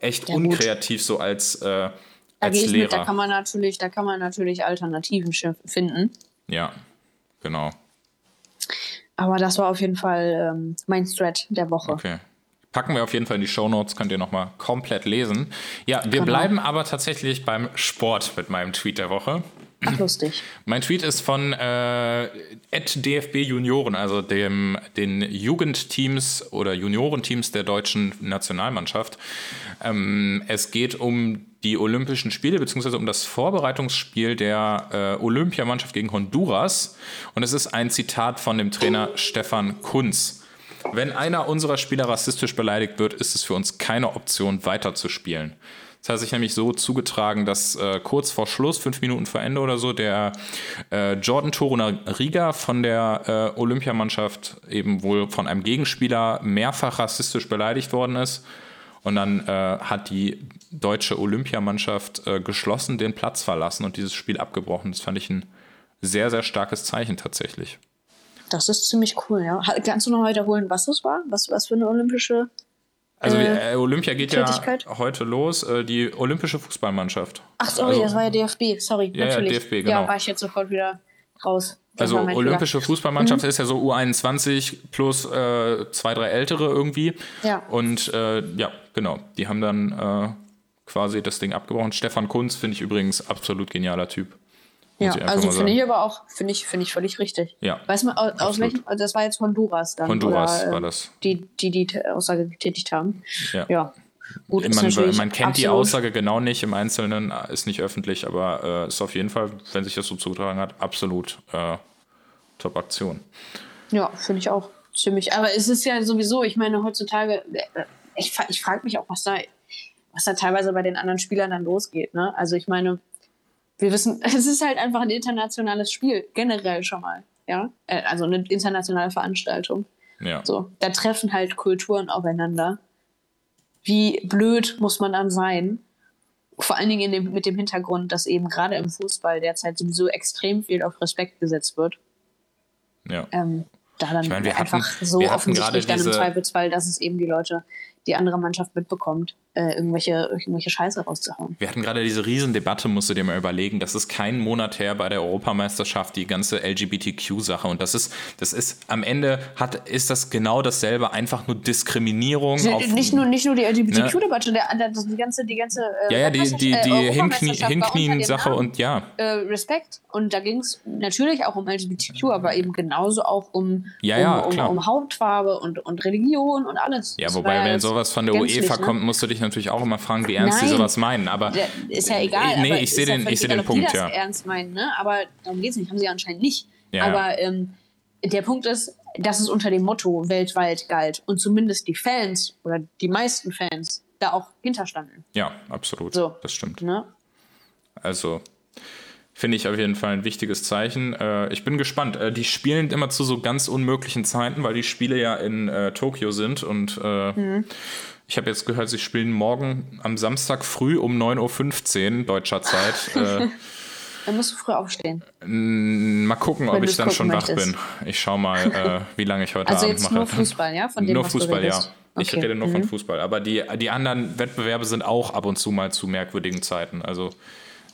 echt Ja, unkreativ so als, äh, da als gehe ich Lehrer. mit, da kann man natürlich, da kann man natürlich Alternativen finden. Ja, genau. Aber das war auf jeden Fall ähm, mein Thread der Woche. Okay. Packen wir auf jeden Fall in die Shownotes, könnt ihr nochmal komplett lesen. Ja, wir Genau. bleiben aber tatsächlich beim Sport mit meinem Tweet der Woche. Ach, lustig. Mein Tweet ist von äh, DFB Junioren, also dem, den Jugendteams oder Juniorenteams der deutschen Nationalmannschaft. Ähm, es geht um die Olympischen Spiele, beziehungsweise um das Vorbereitungsspiel der äh, Olympiamannschaft gegen Honduras. Und es ist ein Zitat von dem Trainer Stefan Kunz. Wenn einer unserer Spieler rassistisch beleidigt wird, ist es für uns keine Option, weiterzuspielen. Das hat sich nämlich so zugetragen, dass äh, kurz vor Schluss, fünf Minuten vor Ende oder so, der äh, Jordan Torunariga von der äh, Olympiamannschaft eben wohl von einem Gegenspieler mehrfach rassistisch beleidigt worden ist. Und dann äh, hat die deutsche Olympiamannschaft äh, geschlossen den Platz verlassen und dieses Spiel abgebrochen. Das fand ich ein sehr, sehr starkes Zeichen tatsächlich. Das ist ziemlich cool, ja. Kannst du noch wiederholen, was das war? Was, was für eine olympische. Also Äh, äh, Olympia geht ja heute los, äh, die olympische Fußballmannschaft. Ach, sorry, Also- das war ja DFB. Sorry, Ja, ja, natürlich. DFB, genau. Ja, war ich jetzt sofort wieder raus. Das Also olympische Fehler. Fußballmannschaft Mhm. ist ja so U21 plus äh, zwei, drei ältere irgendwie. Ja. Und äh, ja, genau. Die haben dann äh, quasi das Ding abgebrochen. Stefan Kunz finde ich übrigens absolut genialer Typ. Ja, also finde ich aber auch, finde ich, finde ich völlig richtig. Ja, Weiß man, aus, absolut. welchem, also das war jetzt Honduras dann. Honduras oder, war äh, das. Die, die die Aussage getätigt haben. Ja. Ja. Gut, Man, man kennt die absolut- Aussage genau nicht im Einzelnen, ist nicht öffentlich, aber äh, ist auf jeden Fall, wenn sich das so zugetragen hat, absolut äh, Top-Aktion. Ja, finde ich auch ziemlich. Aber es ist ja sowieso, ich meine, heutzutage, äh, ich, ich frage mich auch, was da, was da teilweise bei den anderen Spielern dann losgeht. Ne? Also ich meine, wir wissen, *laughs* es ist halt einfach ein internationales Spiel, generell schon mal. Ja, Äh, also eine internationale Veranstaltung. Ja. So, da treffen halt Kulturen aufeinander. Wie blöd muss man dann sein? Vor allen Dingen in dem, mit dem Hintergrund, dass eben gerade im Fußball derzeit sowieso extrem viel auf Respekt gesetzt wird. ja. Ähm, da dann Ich meine, wir einfach hatten- so offensichtlich gerade dann im diese- Zweifelsfall, dass es eben die Leute, die andere Mannschaft mitbekommt, äh, irgendwelche, irgendwelche Scheiße rauszuhauen. Wir hatten gerade diese Riesendebatte, musst du dir mal überlegen. Das ist kein Monat her bei der Europameisterschaft, die ganze LGBTQ-Sache. Und das ist, das ist am Ende hat, ist das genau dasselbe, einfach nur Diskriminierung. Nicht, auf, nicht, nur, nicht nur die LGBTQ-Debatte, ne? die ganze, die ganze äh, ja, ja, die, die, die äh, Hinknien-Sache und ja. Äh, Respekt. Und da ging es natürlich auch um LGBTQ, aber eben genauso auch um, ja, ja, um, um, um, Hautfarbe und, und Religion und alles. Ja, wobei, wenn sowas von der UEFA ne? kommt, musst du dich natürlich auch immer fragen, wie ernst Nein. die sowas meinen. Aber ist ja egal. Nee, ich sehe den, ich seh den Punkt, die ja. Das ernst meinen, ne? Aber darum geht es nicht. Haben sie anscheinend nicht. Ja. Aber ähm, der Punkt ist, dass es unter dem Motto weltweit galt und zumindest die Fans oder die meisten Fans da auch hinterstanden. Ja, absolut. So. Das stimmt. Ne? Also finde ich auf jeden Fall ein wichtiges Zeichen. Äh, ich bin gespannt. Äh, die spielen immer zu so ganz unmöglichen Zeiten, weil die Spiele ja in äh, Tokio sind und äh, mhm. Ich habe jetzt gehört, sie spielen morgen am Samstag früh um 9.15 Uhr deutscher Zeit. *laughs* Äh, dann musst du früh aufstehen. Mal gucken, Wenn ob ich dann schon wach bin. Ich schau mal, äh, *laughs* wie lange ich heute also Abend mache. Also jetzt nur Fußball, ja? Von dem, nur Fußball, ja. Ich okay. rede nur mhm. von Fußball. Aber die, die anderen Wettbewerbe sind auch ab und zu mal zu merkwürdigen Zeiten. Also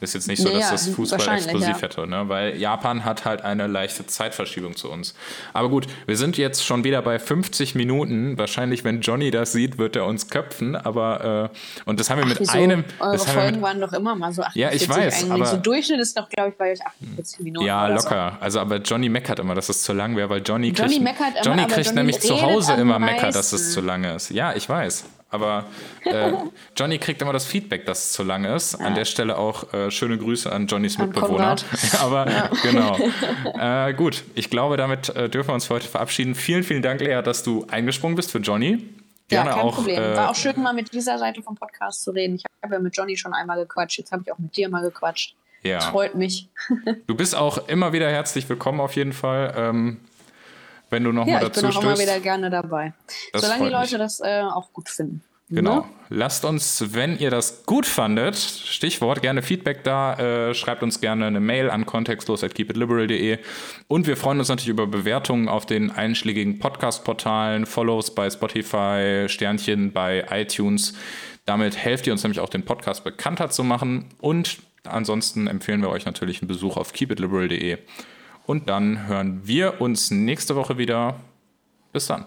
ist jetzt nicht so, dass ja, das Fußball exklusiv ja. hätte, ne? weil Japan hat halt eine leichte Zeitverschiebung zu uns. Aber gut, wir sind jetzt schon wieder bei 50 Minuten. Wahrscheinlich, wenn Johnny das sieht, wird er uns köpfen. Aber äh, und das haben wir Ach, mit wieso? einem. Eure das Folgen mit, waren doch immer mal so 48 Ja, ich weiß. Aber, so Durchschnitt ist doch, glaube ich, bei euch 48 Minuten. Ja, locker. So. Also, aber Johnny meckert immer, dass es zu lang wäre, weil Johnny, Johnny kriegt, meckert immer, Johnny kriegt Johnny nämlich zu Hause immer meckert, dass es zu lange ist. Ja, ich weiß. Aber äh, *laughs* Johnny kriegt immer das Feedback, dass es zu lang ist. An der Stelle auch äh, schöne Grüße an Johnnys Mitbewohner. *laughs* Aber ja. genau. *laughs* Äh, gut, ich glaube, damit äh, dürfen wir uns für heute verabschieden. Vielen, vielen Dank, Lea, dass du eingesprungen bist für Johnny. Gerne ja, kein auch, Problem. Äh, War auch schön, mal mit dieser Seite vom Podcast zu reden. Ich habe ja mit Johnny schon einmal gequatscht. Jetzt habe ich auch mit dir mal gequatscht. Ja. Das freut mich. du bist auch immer wieder herzlich willkommen auf jeden Fall. Ähm, wenn du noch ja, dazu ich bin auch immer wieder gerne dabei. Das Solange die Leute mich. das äh, auch gut finden. Genau. Ne? Lasst uns, wenn ihr das gut fandet, Stichwort, gerne Feedback da. Äh, schreibt uns gerne eine Mail an kontextlos.keepitliberal.de. Und wir freuen uns natürlich über Bewertungen auf den einschlägigen Podcast-Portalen, Follows bei Spotify, Sternchen bei iTunes. Damit helft ihr uns nämlich auch, den Podcast bekannter zu machen. Und ansonsten empfehlen wir euch natürlich einen Besuch auf keepitliberal.de. Und dann hören wir uns nächste Woche wieder. Bis dann.